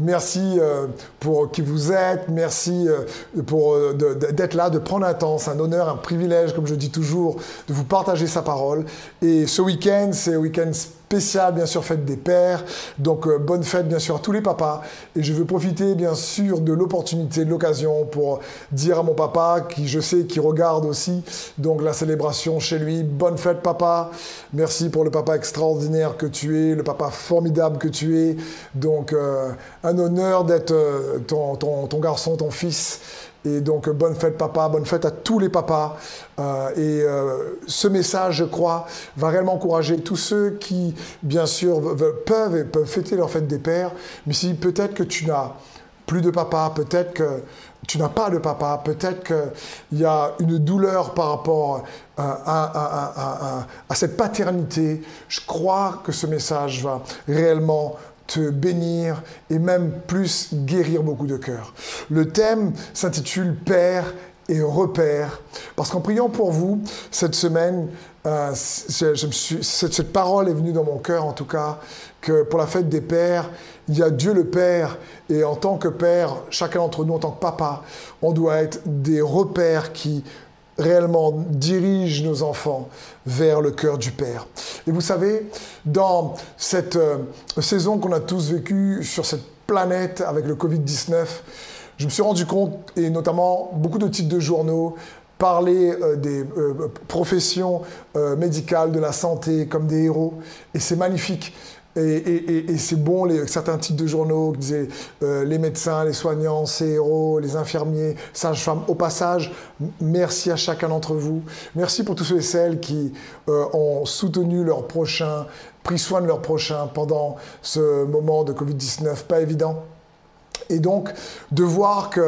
Merci euh, pour qui vous êtes, merci euh, pour euh, d'être là, de prendre un temps. C'est un honneur, un privilège, comme je dis toujours, de vous partager sa parole. Et ce week-end, c'est un week-end spécial, bien sûr, fête des pères. Donc, euh, bonne fête, bien sûr, à tous les papas. Et je veux profiter, bien sûr, de l'opportunité, de l'occasion pour dire à mon papa, qui je sais, qui regarde aussi, donc la célébration chez lui. Bonne fête, papa. Merci pour le papa extraordinaire que tu es, le papa formidable que tu es. Donc, euh, un honneur d'être euh, ton, ton garçon, ton fils. Et donc, bonne fête papa, bonne fête à tous les papas. Euh, et euh, ce message, je crois, va réellement encourager tous ceux qui, bien sûr, peuvent et peuvent fêter leur fête des pères. Mais si peut-être que tu n'as plus de papa, peut-être que tu n'as pas de papa, peut-être qu'il y a une douleur par rapport à, à, cette paternité, je crois que ce message va réellement te bénir et même plus guérir beaucoup de cœurs. Le thème s'intitule Père et repère. Parce qu'en priant pour vous cette semaine, euh, cette, cette, parole est venue dans mon cœur en tout cas, que pour la fête des pères, il y a Dieu le Père, et en tant que père, chacun d'entre nous en tant que papa, on doit être des repères qui réellement dirige nos enfants vers le cœur du Père. Et vous savez, dans cette euh, saison qu'on a tous vécue sur cette planète avec le Covid-19, je me suis rendu compte, et notamment beaucoup de titres de journaux, parler euh, des euh, professions médicales, de la santé comme des héros. Et c'est magnifique. Et, c'est bon, les, certains titres de journaux qui disaient euh, les médecins, les soignants, ces héros, les infirmiers, sages-femmes. Au passage, merci à chacun d'entre vous. Merci pour tous ceux et celles qui euh, ont soutenu leurs prochains, pris soin de leurs prochains pendant ce moment de Covid-19, pas évident. Et donc, de voir que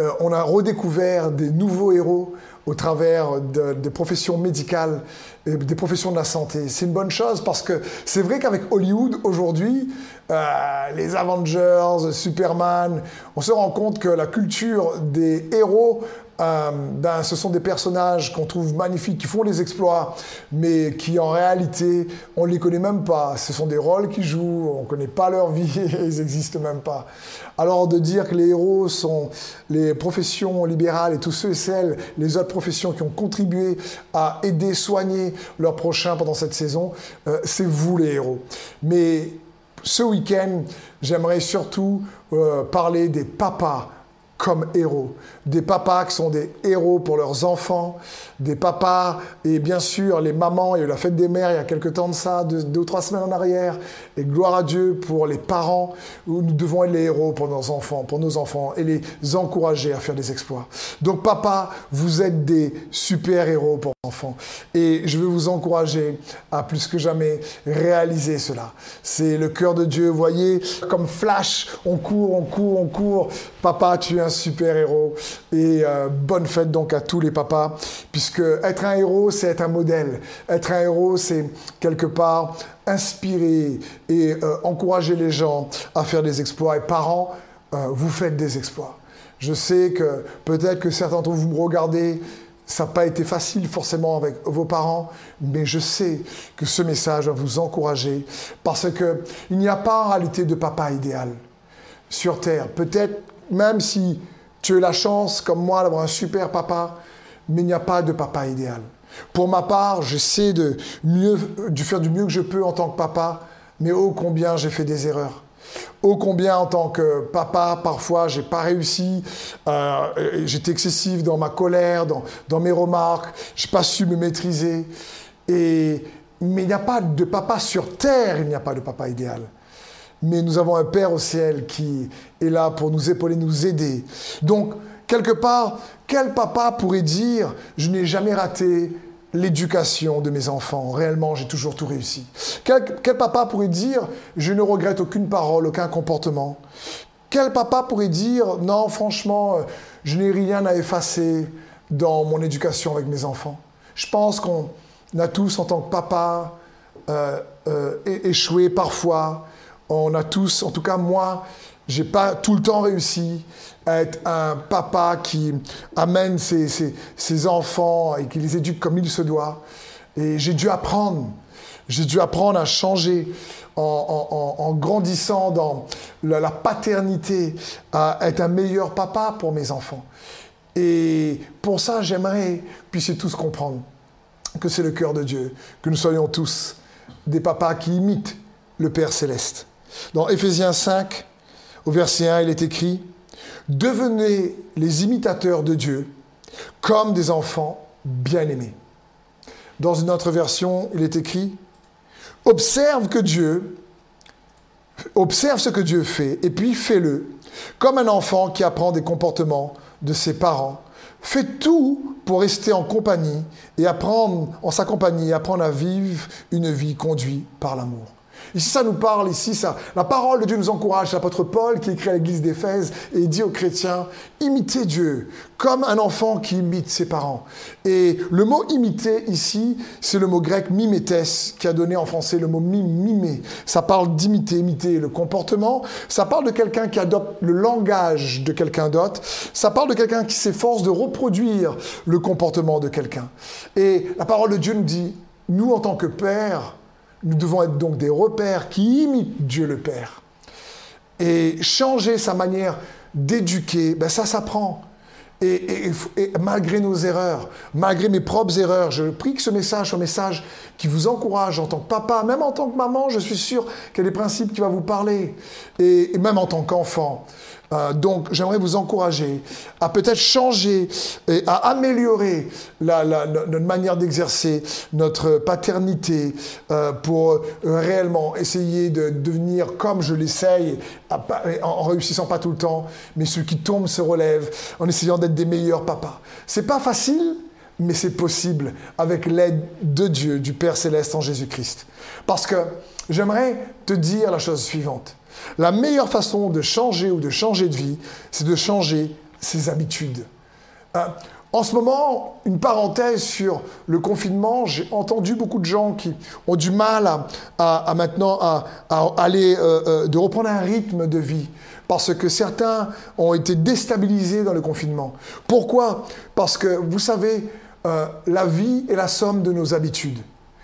euh, on a redécouvert des nouveaux héros au travers des professions médicales et des professions de la santé. C'est une bonne chose parce que c'est vrai qu'avec Hollywood aujourd'hui, euh, les Avengers, Superman, on se rend compte que la culture des héros euh, ben, ce sont des personnages qu'on trouve magnifiques, qui font des exploits, mais qui en réalité, on ne les connaît même pas. Ce sont des rôles qu'ils jouent, on ne connaît pas leur vie, ils n'existent même pas. Alors de dire que les héros sont les professions libérales et tous ceux et celles, les autres professions qui ont contribué à aider, soigner leurs prochains pendant cette saison, euh, c'est vous les héros. Mais ce week-end, j'aimerais surtout euh, parler des papas comme héros. Des papas qui sont des héros pour leurs enfants, des papas et bien sûr les mamans. Il y a eu la fête des mères il y a quelques temps de ça, deux, ou trois semaines en arrière. Et gloire à Dieu pour les parents où nous devons être les héros pour nos enfants, pour nos enfants et les encourager à faire des exploits. Donc papa, vous êtes des super héros pour vos enfants. Et je veux vous encourager à plus que jamais réaliser cela. C'est le cœur de Dieu. Voyez, comme flash, on court, on court, on court. Papa, tu es un super-héros. Et euh, bonne fête donc à tous les papas, puisque être un héros, c'est être un modèle. Être un héros, c'est quelque part inspirer et euh, encourager les gens à faire des exploits. Et parents, euh, vous faites des exploits. Je sais que peut-être que certains d'entre vous me regardez, ça n'a pas été facile forcément avec vos parents, mais je sais que ce message va vous encourager parce qu'il n'y a pas en réalité de papa idéal sur Terre. Peut-être même si tu as la chance, comme moi, d'avoir un super papa, mais il n'y a pas de papa idéal. Pour ma part, j'essaie de, mieux, de faire du mieux que je peux en tant que papa, mais ô combien j'ai fait des erreurs. Ô combien en tant que papa, parfois, j'ai pas réussi, euh, j'étais excessif dans ma colère, dans, dans mes remarques, j'ai pas su me maîtriser. Et, mais il n'y a pas de papa sur terre, il n'y a pas de papa idéal mais nous avons un Père au ciel qui est là pour nous épauler, nous aider. Donc, quelque part, quel papa pourrait dire, je n'ai jamais raté l'éducation de mes enfants, réellement j'ai toujours tout réussi. Quel, papa pourrait dire, je ne regrette aucune parole, aucun comportement? Quel papa pourrait dire, non, franchement, je n'ai rien à effacer dans mon éducation avec mes enfants? Je pense qu'on a tous, en tant que papa, euh, euh, échoué parfois, on a tous, en tout cas moi, j'ai pas tout le temps réussi à être un papa qui amène ses, enfants et qui les éduque comme il se doit. Et j'ai dû apprendre. J'ai dû apprendre à changer en, grandissant dans la, paternité, à être un meilleur papa pour mes enfants. Et pour ça, j'aimerais puissiez tous comprendre que c'est le cœur de Dieu, que nous soyons tous des papas qui imitent le Père céleste. Dans Éphésiens 5, au verset 1, il est écrit, Devenez les imitateurs de Dieu comme des enfants bien-aimés. Dans une autre version, il est écrit, Observe que Dieu, observe ce que Dieu fait, et puis fais-le, comme un enfant qui apprend des comportements de ses parents. Fais tout pour rester en compagnie et apprendre, en sa compagnie, apprendre à vivre une vie conduite par l'amour. Ici, ça nous parle, ici, ça, la parole de Dieu nous encourage. L'apôtre Paul qui écrit à l'église d'Éphèse et dit aux chrétiens, imitez Dieu comme un enfant qui imite ses parents. Et le mot imiter ici, c'est le mot grec mimétès qui a donné en français le mot mimer. Ça parle d'imiter, imiter le comportement. Ça parle de quelqu'un qui adopte le langage de quelqu'un d'autre. Ça parle de quelqu'un qui s'efforce de reproduire le comportement de quelqu'un. Et la parole de Dieu nous dit, nous en tant que pères, nous devons être donc des repères qui imitent Dieu le Père. Et changer sa manière d'éduquer, ben ça s'apprend. Et, malgré nos erreurs, malgré mes propres erreurs, je prie que ce message soit un message qui vous encourage en tant que papa, même en tant que maman, je suis sûr qu'il y a des principes qui vont vous parler, et même en tant qu'enfant. Euh, donc, j'aimerais vous encourager à peut-être changer et à améliorer notre manière d'exercer notre paternité euh, pour euh, réellement essayer de devenir comme je l'essaye, en réussissant pas tout le temps, mais ceux qui tombent se relèvent, en essayant d'être des meilleurs papas. C'est pas facile, mais c'est possible avec l'aide de Dieu, du Père céleste en Jésus-Christ. Parce que j'aimerais te dire la chose suivante. La meilleure façon de changer ou de changer de vie, c'est de changer ses habitudes. Euh, en ce moment, une parenthèse sur le confinement, j'ai entendu beaucoup de gens qui ont du mal à, maintenant à, aller, euh, euh, de reprendre un rythme de vie parce que certains ont été déstabilisés dans le confinement. Pourquoi? Parce que vous savez, la vie est la somme de nos habitudes.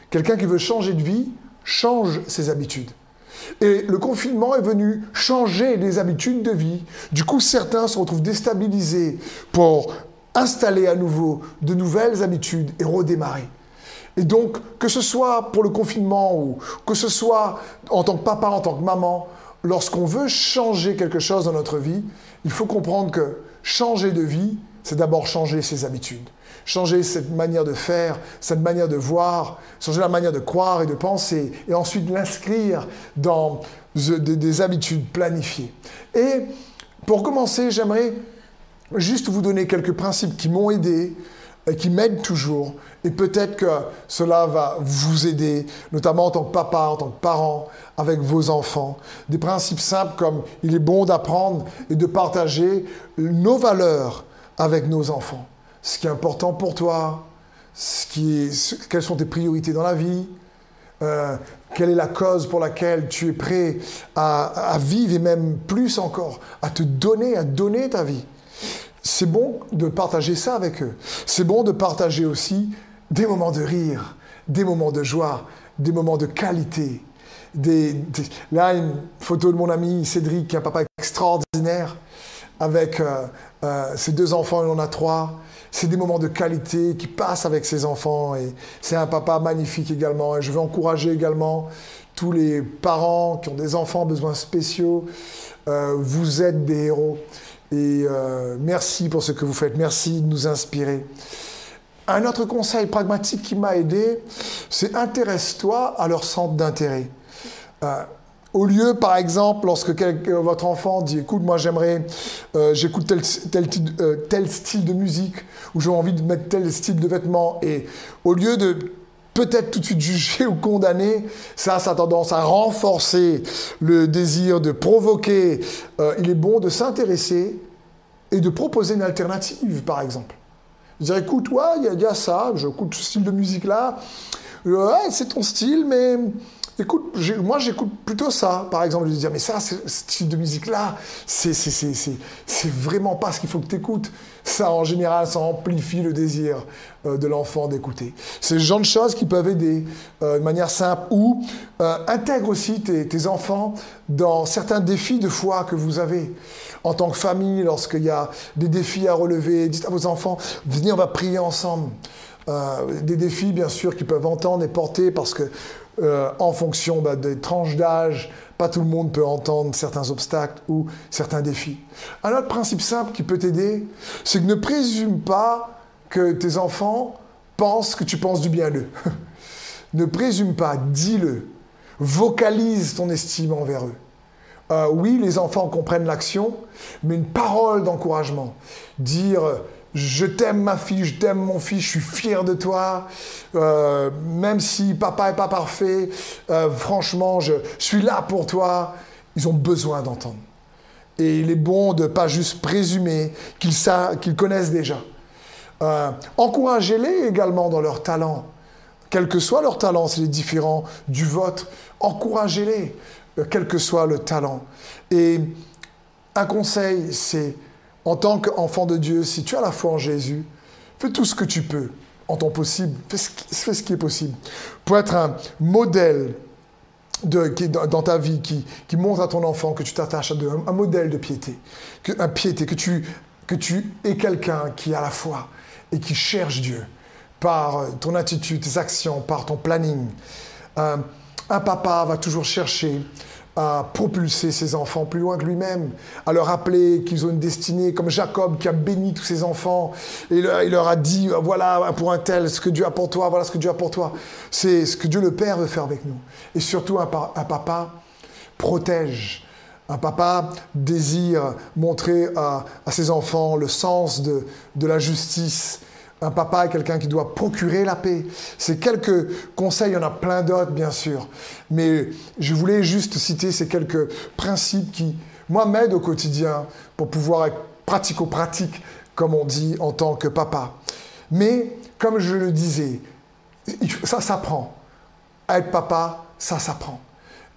Quelqu'un qui veut changer de vie change ses habitudes. Et le confinement est venu changer les habitudes de vie. Du coup, certains se retrouvent déstabilisés pour installer à nouveau de nouvelles habitudes et redémarrer. Et donc, que ce soit pour le confinement ou que ce soit en tant que papa, en tant que maman, lorsqu'on veut changer quelque chose dans notre vie, il faut comprendre que changer de vie, c'est d'abord changer ses habitudes changer cette manière de faire, cette manière de voir, changer la manière de croire et de penser, et ensuite l'inscrire dans des, habitudes planifiées. Et pour commencer, j'aimerais juste vous donner quelques principes qui m'ont aidé, et qui m'aident toujours, et peut-être que cela va vous aider, notamment en tant que papa, en tant que parent, avec vos enfants. Des principes simples comme il est bon d'apprendre et de partager nos valeurs avec nos enfants ce qui est important pour toi, ce qui quelles sont tes priorités dans la vie, euh, quelle est la cause pour laquelle tu es prêt à, vivre et même plus encore, à te donner, à donner ta vie. C'est bon de partager ça avec eux. C'est bon de partager aussi des moments de rire, des moments de joie, des moments de qualité. Là, une photo de mon ami Cédric, qui est un papa extraordinaire, avec euh, euh, ses deux enfants, il en a trois c'est des moments de qualité qui passent avec ses enfants et c'est un papa magnifique également. Et je veux encourager également tous les parents qui ont des enfants besoins spéciaux. Euh, vous êtes des héros et euh, merci pour ce que vous faites. Merci de nous inspirer. Un autre conseil pragmatique qui m'a aidé, c'est intéresse-toi à leur centre d'intérêt. Euh, au lieu, par exemple, lorsque votre enfant dit Écoute, moi j'aimerais, euh, j'écoute tel, euh, tel, style de musique, ou j'ai envie de mettre tel style de vêtements, et au lieu de peut-être tout de suite juger ou condamner, ça, ça a tendance à renforcer le désir de provoquer. Euh, il est bon de s'intéresser et de proposer une alternative, par exemple. Dire Écoute, ouais, il y, a ça, j'écoute ce style de musique-là, ouais, c'est ton style, mais écoute, moi j'écoute plutôt ça, par exemple, de dire, mais ça, ce type de musique-là, c'est vraiment pas ce qu'il faut que tu écoutes. Ça, en général, ça amplifie le désir euh, de l'enfant d'écouter. C'est le genre de choses qui peuvent aider euh, de manière simple ou euh, intègre aussi tes, tes, enfants dans certains défis de foi que vous avez. En tant que famille, lorsqu'il y a des défis à relever, dites à vos enfants, venez, on va prier ensemble. des défis, bien sûr, qu'ils peuvent entendre et porter parce que euh, en fonction bah, des tranches d'âge, pas tout le monde peut entendre certains obstacles ou certains défis. Un autre principe simple qui peut t'aider, c'est que ne présume pas que tes enfants pensent que tu penses du bien d'eux. ne présume pas, dis-le. Vocalise ton estime envers eux. Euh, oui, les enfants comprennent l'action, mais une parole d'encouragement. Dire je t'aime ma fille, je t'aime mon fils, je suis fier de toi. Euh, même si papa n'est pas parfait, euh, franchement, je, suis là pour toi. Ils ont besoin d'entendre. Et il est bon de pas juste présumer qu'ils qu'ils connaissent déjà. Euh, encouragez-les également dans leur talent. Quel que soit leur talent, c'est différent du vôtre. Encouragez-les, quel que soit le talent. Et un conseil, c'est en tant qu'enfant de Dieu, si tu as la foi en Jésus, fais tout ce que tu peux en ton possible. Fais ce qui, est possible. Pour être un modèle dans ta vie qui, qui, montre à ton enfant que tu t'attaches à Dieu, un, modèle de piété. Que, un piété, que tu, que tu es quelqu'un qui a la foi et qui cherche Dieu par ton attitude, tes actions, par ton planning. Euh, un papa va toujours chercher à propulser ses enfants plus loin que lui-même, à leur rappeler qu'ils ont une destinée, comme Jacob qui a béni tous ses enfants, et il leur a dit, voilà pour un tel, ce que Dieu a pour toi, voilà ce que Dieu a pour toi. C'est ce que Dieu le Père veut faire avec nous. Et surtout, un, papa protège. Un papa désire montrer à, ses enfants le sens de, de la justice, un papa est quelqu'un qui doit procurer la paix. C'est quelques conseils, il y en a plein d'autres bien sûr. Mais je voulais juste citer ces quelques principes qui, moi, m'aident au quotidien pour pouvoir être pratico-pratique, comme on dit en tant que papa. Mais, comme je le disais, ça s'apprend. Être papa, ça s'apprend.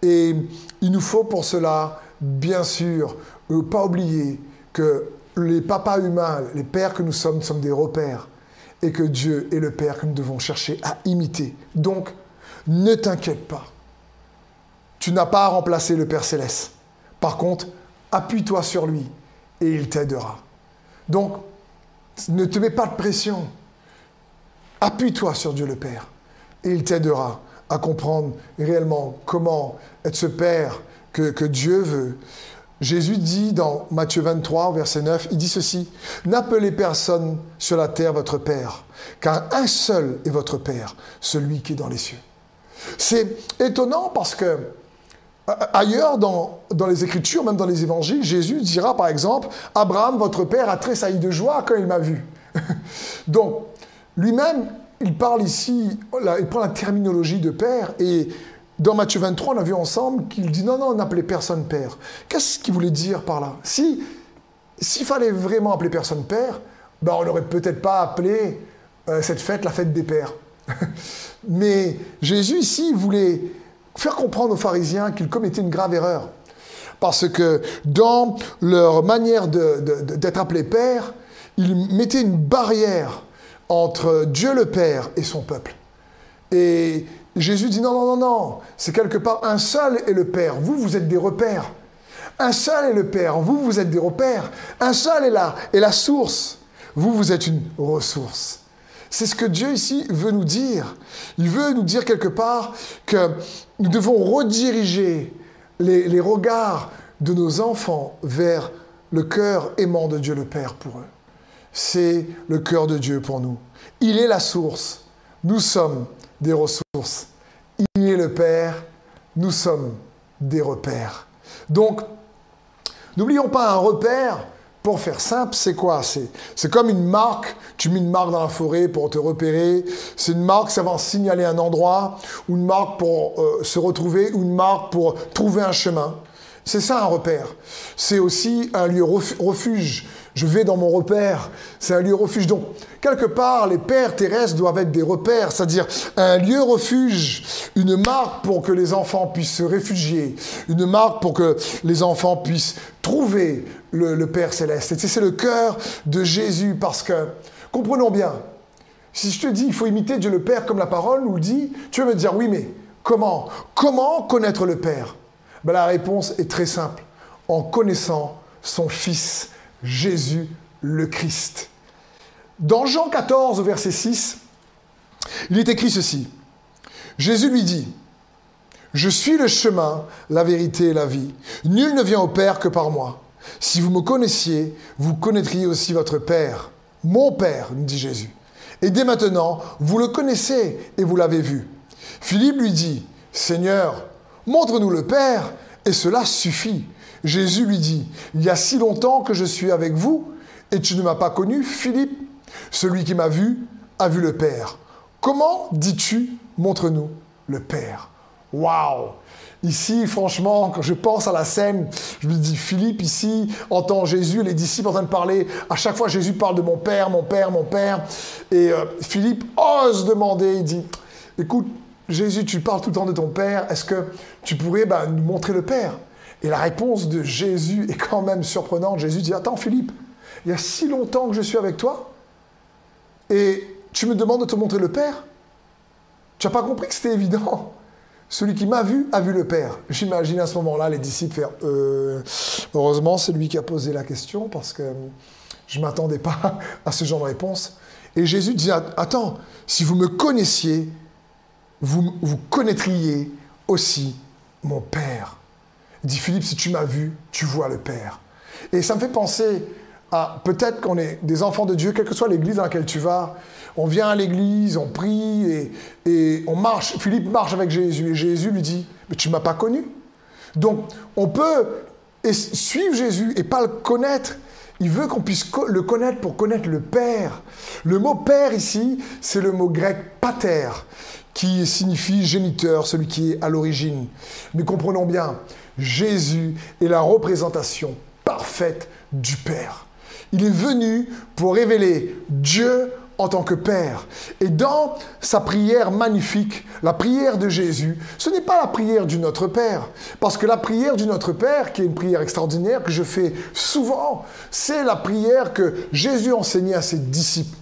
Et il nous faut pour cela, bien sûr, ne pas oublier que les papas humains, les pères que nous sommes, sommes des repères et que Dieu est le Père que nous devons chercher à imiter. Donc, ne t'inquiète pas. Tu n'as pas à remplacer le Père céleste. Par contre, appuie-toi sur lui et il t'aidera. Donc, ne te mets pas de pression. Appuie-toi sur Dieu le Père et il t'aidera à comprendre réellement comment être ce Père que, que Dieu veut Jésus dit dans Matthieu 23, verset 9, il dit ceci, N'appelez personne sur la terre votre Père, car un seul est votre Père, celui qui est dans les cieux. C'est étonnant parce que ailleurs dans, dans les Écritures, même dans les Évangiles, Jésus dira par exemple, Abraham, votre Père, a tressailli de joie quand il m'a vu. Donc, lui-même, il parle ici, il prend la terminologie de Père et dans Matthieu 23, on a vu ensemble qu'il dit non, non, n'appelez personne père. Qu'est-ce qu'il voulait dire par là? Si s'il fallait vraiment appeler personne père, ben on n'aurait peut-être pas appelé euh, cette fête la fête des pères. Mais Jésus ici voulait faire comprendre aux pharisiens qu'ils commettaient une grave erreur. Parce que dans leur manière d'être appelés père, ils mettaient une barrière entre Dieu le Père et son peuple. Et Jésus dit non, non, non, non, c'est quelque part un seul est le Père. Vous, vous êtes des repères. Un seul est le Père. Vous, vous êtes des repères. Un seul est là, est la source. Vous, vous êtes une ressource. C'est ce que Dieu ici veut nous dire. Il veut nous dire quelque part que nous devons rediriger les, les regards de nos enfants vers le cœur aimant de Dieu le Père pour eux. C'est le cœur de Dieu pour nous. Il est la source. Nous sommes des ressources. Il est le Père, nous sommes des repères. Donc, n'oublions pas un repère, pour faire simple, c'est quoi? C'est comme une marque, tu mets une marque dans la forêt pour te repérer, c'est une marque, ça va signaler un endroit, ou une marque pour euh, se retrouver, ou une marque pour trouver un chemin. C'est ça un repère. C'est aussi un lieu refuge Je vais dans mon repère. C'est un lieu refuge. Donc, quelque part, les pères terrestres doivent être des repères, c'est-à-dire un lieu refuge, une marque pour que les enfants puissent se réfugier, une marque pour que les enfants puissent trouver le, Père céleste. Et c'est le cœur de Jésus parce que, comprenons bien, si je te dis il faut imiter Dieu le Père comme la parole nous le dit, tu vas me dire oui, mais comment Comment connaître le Père? Ben, La réponse est très simple en connaissant son Fils Jésus le Christ. Dans Jean 14, verset 6, il est écrit ceci. Jésus lui dit, Je suis le chemin, la vérité et la vie. Nul ne vient au Père que par moi. Si vous me connaissiez, vous connaîtriez aussi votre Père. Mon Père, dit Jésus. Et dès maintenant, vous le connaissez et vous l'avez vu. Philippe lui dit, Seigneur, montre-nous le Père, et cela suffit. Jésus lui dit, Il y a si longtemps que je suis avec vous, et tu ne m'as pas connu, Philippe. Celui qui m'a vu a vu le Père. Comment dis-tu, montre-nous le Père Waouh Ici, franchement, quand je pense à la scène, je me dis, Philippe, ici, entend Jésus, les disciples en train de parler. À chaque fois, Jésus parle de mon Père, mon Père, mon Père. Et euh, Philippe ose demander, il dit, écoute, Jésus, tu parles tout le temps de ton Père, est-ce que tu pourrais ben, nous montrer le Père? Et la réponse de Jésus est quand même surprenante. Jésus dit, attends Philippe, il y a si longtemps que je suis avec toi et tu me demandes de te montrer le Père Tu n'as pas compris que c'était évident celui qui m'a vu a vu le Père. J'imagine à ce moment-là les disciples faire euh, Heureusement, c'est lui qui a posé la question parce que je ne m'attendais pas à ce genre de réponse. Et Jésus dit Attends, si vous me connaissiez, vous, vous connaîtriez aussi mon Père. Il dit Philippe, si tu m'as vu, tu vois le Père. Et ça me fait penser à peut-être qu'on est des enfants de Dieu, quelle que soit l'église dans laquelle tu vas. On vient à l'église, on prie et, on marche. Philippe marche avec Jésus et Jésus lui dit Mais tu ne m'as pas connu. Donc on peut suivre Jésus et pas le connaître. Il veut qu'on puisse le connaître pour connaître le Père. Le mot Père ici, c'est le mot grec pater, qui signifie géniteur, celui qui est à l'origine. Mais comprenons bien, Jésus est la représentation parfaite du Père. Il est venu pour révéler Dieu en tant que Père. Et dans sa prière magnifique, la prière de Jésus, ce n'est pas la prière du Notre Père. Parce que la prière du Notre Père, qui est une prière extraordinaire que je fais souvent, c'est la prière que Jésus enseignait à ses disciples.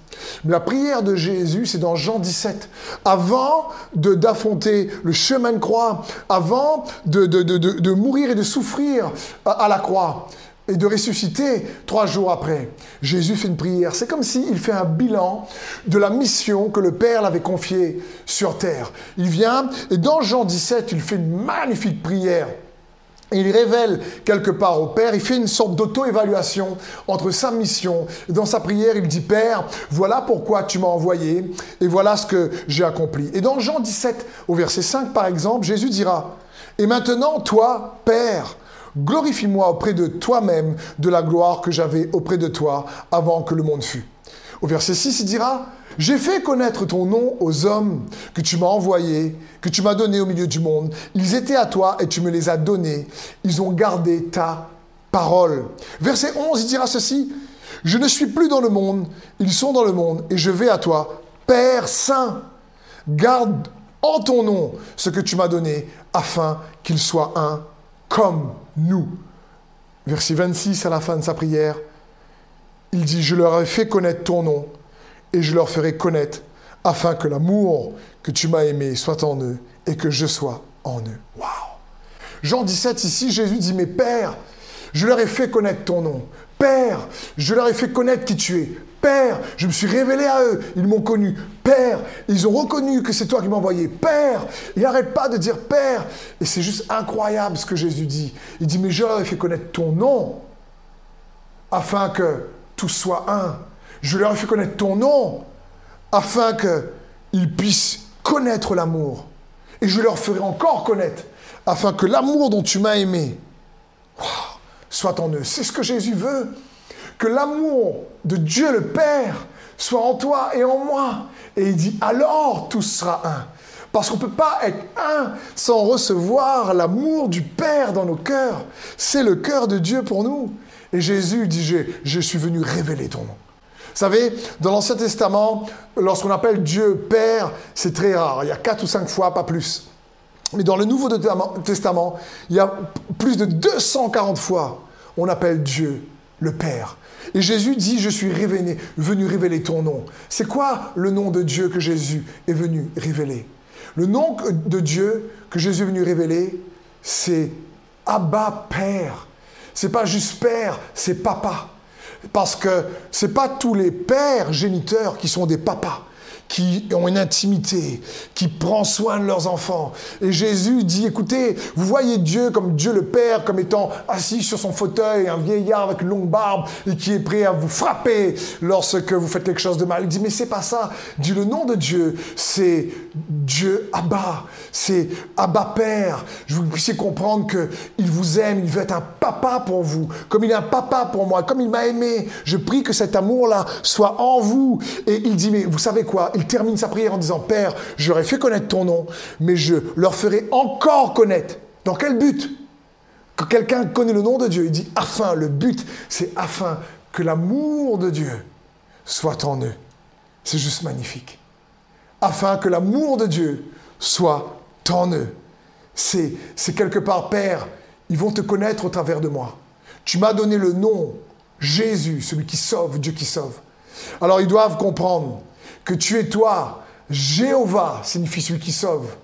La prière de Jésus, c'est dans Jean 17. Avant d'affronter le chemin de croix, avant de, de, mourir et de souffrir à, la croix, et de ressusciter trois jours après. Jésus fait une prière. C'est comme s'il fait un bilan de la mission que le Père l'avait confiée sur terre. Il vient et dans Jean 17, il fait une magnifique prière il révèle quelque part au Père, il fait une sorte d'auto-évaluation entre sa mission. Dans sa prière, il dit, Père, voilà pourquoi tu m'as envoyé et voilà ce que j'ai accompli. Et dans Jean 17, au verset 5, par exemple, Jésus dira, Et maintenant, toi, Père, glorifie-moi auprès de toi-même de la gloire que j'avais auprès de toi avant que le monde fût. Au verset 6, il dira, j'ai fait connaître ton nom aux hommes que tu m'as envoyés, que tu m'as donnés au milieu du monde. Ils étaient à toi et tu me les as donnés. Ils ont gardé ta parole. Verset 11, il dira ceci. Je ne suis plus dans le monde, ils sont dans le monde et je vais à toi. Père Saint, garde en ton nom ce que tu m'as donné afin qu'ils soient un comme nous. Verset 26 à la fin de sa prière, il dit, je leur ai fait connaître ton nom et je leur ferai connaître afin que l'amour que tu m'as aimé soit en eux et que je sois en eux. Waouh Jean 17, ici, Jésus dit, mais Père, je leur ai fait connaître ton nom. Père, je leur ai fait connaître qui tu es. Père, je me suis révélé à eux, ils m'ont connu. Père, ils ont reconnu que c'est toi qui m'as envoyé. Père, il n'arrête pas de dire Père. Et c'est juste incroyable ce que Jésus dit. Il dit, mais je leur ai fait connaître ton nom, afin que tout soit un. Je leur ai fait connaître ton nom afin qu'ils puissent connaître l'amour. Et je leur ferai encore connaître afin que l'amour dont tu m'as aimé soit en eux. C'est ce que Jésus veut. Que l'amour de Dieu le Père soit en toi et en moi. Et il dit, alors tout sera un. Parce qu'on ne peut pas être un sans recevoir l'amour du Père dans nos cœurs. C'est le cœur de Dieu pour nous. Et Jésus dit, je, je suis venu révéler ton nom. Vous savez, dans l'Ancien Testament, lorsqu'on appelle Dieu Père, c'est très rare. Il y a quatre ou cinq fois, pas plus. Mais dans le Nouveau Testament, il y a plus de 240 fois, on appelle Dieu le Père. Et Jésus dit, je suis venu révéler ton nom. C'est quoi le nom de Dieu que Jésus est venu révéler? Le nom de Dieu que Jésus est venu révéler, c'est Abba Père. C'est pas juste Père, c'est Papa. Parce que c'est pas tous les pères géniteurs qui sont des papas qui ont une intimité, qui prend soin de leurs enfants. Et Jésus dit, écoutez, vous voyez Dieu comme Dieu le Père, comme étant assis sur son fauteuil, un vieillard avec une longue barbe, et qui est prêt à vous frapper lorsque vous faites quelque chose de mal. Il dit, mais c'est pas ça. Il dit, le nom de Dieu, c'est Dieu Abba, c'est Abba Père. Je vous puissiez comprendre qu'il vous aime, il veut être un papa pour vous, comme il est un papa pour moi, comme il m'a aimé. Je prie que cet amour-là soit en vous. Et il dit, mais vous savez quoi? Termine sa prière en disant, Père, j'aurais fait connaître ton nom, mais je leur ferai encore connaître. Dans quel but? Quand quelqu'un connaît le nom de Dieu, il dit, afin, le but, c'est afin que l'amour de Dieu soit en eux. C'est juste magnifique. Afin que l'amour de Dieu soit en eux. C'est, c'est quelque part, Père, ils vont te connaître au travers de moi. Tu m'as donné le nom Jésus, celui qui sauve, Dieu qui sauve. Alors ils doivent comprendre que tu es toi. Jéhovah signifie celui qui sauve.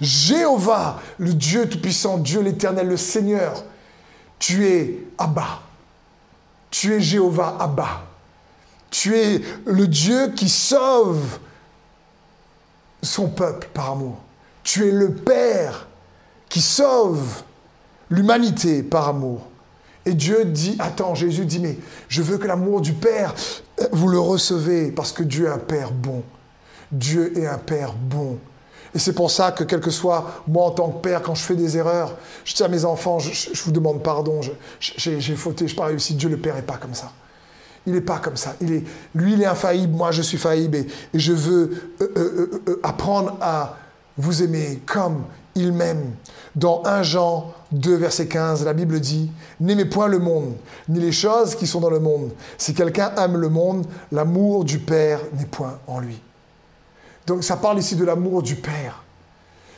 Jéhovah, le Dieu Tout-Puissant, Dieu l'Éternel, le Seigneur. Tu es Abba. Tu es Jéhovah Abba. Tu es le Dieu qui sauve son peuple par amour. Tu es le Père qui sauve l'humanité par amour. Et Dieu dit, attends, Jésus dit, mais je veux que l'amour du Père, euh, vous le recevez parce que Dieu est un Père bon. Dieu est un Père bon. Et c'est pour ça que, quel que soit moi en tant que père, quand je fais des erreurs, je dis à mes enfants, je, vous demande pardon, j'ai fauté, je n'ai pas réussi. Dieu le Père n'est pas comme ça. Il n'est pas comme ça. Il est, lui, il est infaillible, moi, je suis faillible. Et, je veux euh, euh, apprendre à vous aimer comme il m'aime. Dans 1 Jean 2, verset 15, la Bible dit, N'aimez point le monde, ni les choses qui sont dans le monde. Si quelqu'un aime le monde, l'amour du Père n'est point en lui. Donc ça parle ici de l'amour du Père.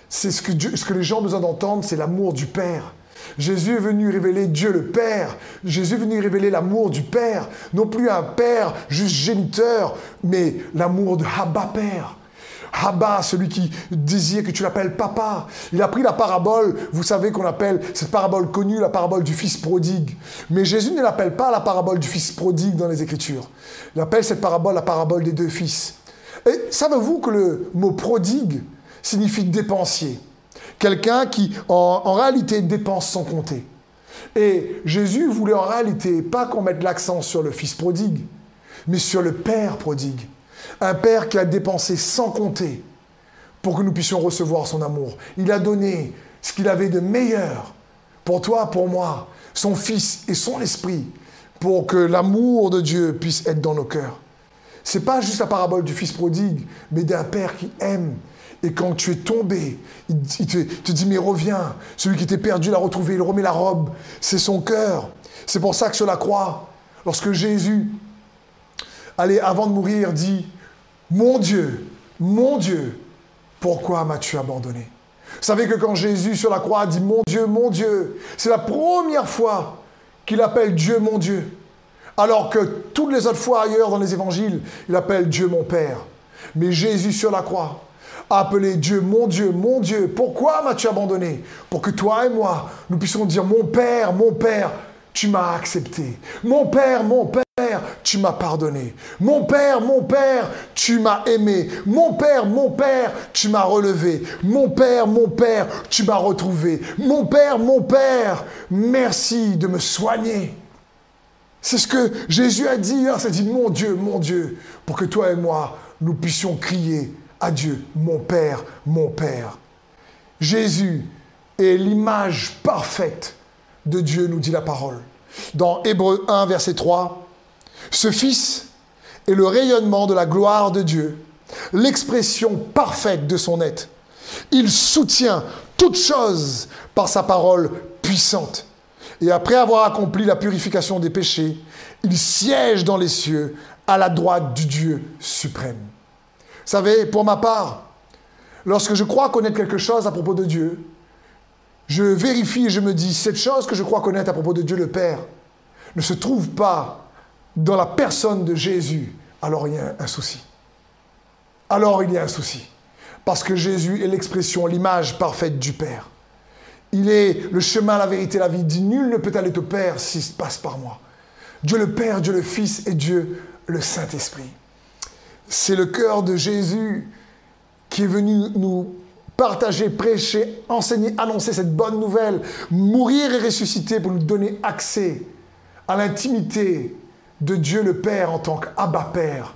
C'est ce que, les gens ont besoin d'entendre, c'est l'amour du Père. Jésus est venu révéler Dieu le Père. Jésus est venu révéler l'amour du Père. Non plus un Père juste géniteur, mais l'amour de Abba Père. Abba, celui qui désire que tu l'appelles papa. Il a pris la parabole, vous savez qu'on appelle cette parabole connue la parabole du fils prodigue. Mais Jésus ne l'appelle pas la parabole du fils prodigue dans les Écritures. Il appelle cette parabole la parabole des deux fils. Et savez-vous que le mot prodigue signifie dépensier? Quelqu'un qui en, en réalité dépense sans compter. Et Jésus voulait en réalité pas qu'on mette l'accent sur le fils prodigue, mais sur le père prodigue. Un Père qui a dépensé sans compter pour que nous puissions recevoir son amour. Il a donné ce qu'il avait de meilleur pour toi, pour moi, son Fils et son Esprit, pour que l'amour de Dieu puisse être dans nos cœurs. Ce n'est pas juste la parabole du Fils prodigue, mais d'un Père qui aime. Et quand tu es tombé, il te, dit, mais reviens. Celui qui était perdu l'a retrouvé, il remet la robe. C'est son cœur. C'est pour ça que sur la croix, lorsque Jésus, allez, avant de mourir, dit, mon Dieu, mon Dieu, pourquoi m'as-tu abandonné? Vous savez que quand Jésus sur la croix dit Mon Dieu, mon Dieu, c'est la première fois qu'il appelle Dieu mon Dieu. Alors que toutes les autres fois ailleurs dans les évangiles, il appelle Dieu mon Père. Mais Jésus sur la croix a appelé Dieu mon Dieu, mon Dieu. Pourquoi m'as-tu abandonné? Pour que toi et moi, nous puissions dire Mon Père, mon Père, tu m'as accepté. Mon Père, mon Père tu m'as pardonné. Mon Père, mon Père, tu m'as aimé. Mon Père, mon Père, tu m'as relevé. Mon Père, mon Père, tu m'as retrouvé. Mon Père, mon Père, merci de me soigner. C'est ce que Jésus a dit. Hein. C'est dit, mon Dieu, mon Dieu, pour que toi et moi, nous puissions crier à Dieu, mon Père, mon Père. Jésus est l'image parfaite de Dieu, nous dit la parole. Dans Hébreu 1, verset 3, ce Fils est le rayonnement de la gloire de Dieu l'expression parfaite de son être. Il soutient toute chose par sa parole puissante. Et après avoir accompli la purification des péchés, il siège dans les cieux à la droite du Dieu suprême. Vous savez, pour ma part, lorsque je crois connaître quelque chose à propos de Dieu, je vérifie et je me dis, cette chose que je crois connaître à propos de Dieu le Père ne se trouve pas dans la personne de Jésus, alors il y a un souci. Alors il y a un souci. Parce que Jésus est l'expression, l'image parfaite du Père. Il est le chemin, la vérité, la vie. Il dit, nul ne peut aller au Père s'il se passe par moi. Dieu le Père, Dieu le Fils et Dieu le Saint-Esprit. C'est le cœur de Jésus qui est venu nous partager, prêcher, enseigner, annoncer cette bonne nouvelle, mourir et ressusciter pour nous donner accès à l'intimité de Dieu le Père en tant qu'Abba Père.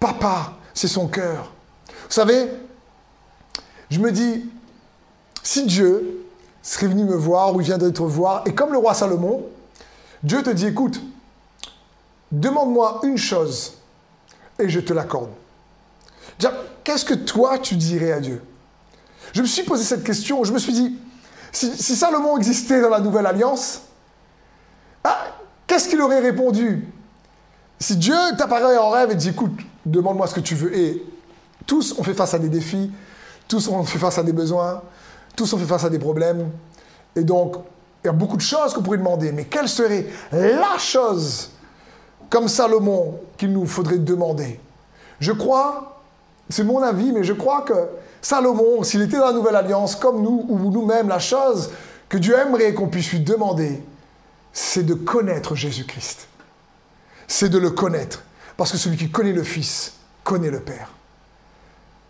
Papa, c'est son cœur. Vous savez, je me dis, si Dieu serait venu me voir ou il viendrait te voir, et comme le roi Salomon, Dieu te dit, écoute, demande-moi une chose et je te l'accorde. Qu'est-ce que toi tu dirais à Dieu? Je me suis posé cette question, je me suis dit, si, Salomon existait dans la nouvelle alliance, ah, qu'est-ce qu'il aurait répondu? Si Dieu t'apparaît en rêve et dit, écoute, demande-moi ce que tu veux, et tous on fait face à des défis, tous on fait face à des besoins, tous on fait face à des problèmes, et donc il y a beaucoup de choses qu'on pourrait demander, mais quelle serait la chose comme Salomon qu'il nous faudrait demander? Je crois, c'est mon avis, mais je crois que Salomon, s'il était dans la nouvelle alliance, comme nous ou nous-mêmes, la chose que Dieu aimerait qu'on puisse lui demander, c'est de connaître Jésus-Christ. C'est de le connaître. Parce que celui qui connaît le Fils connaît le Père.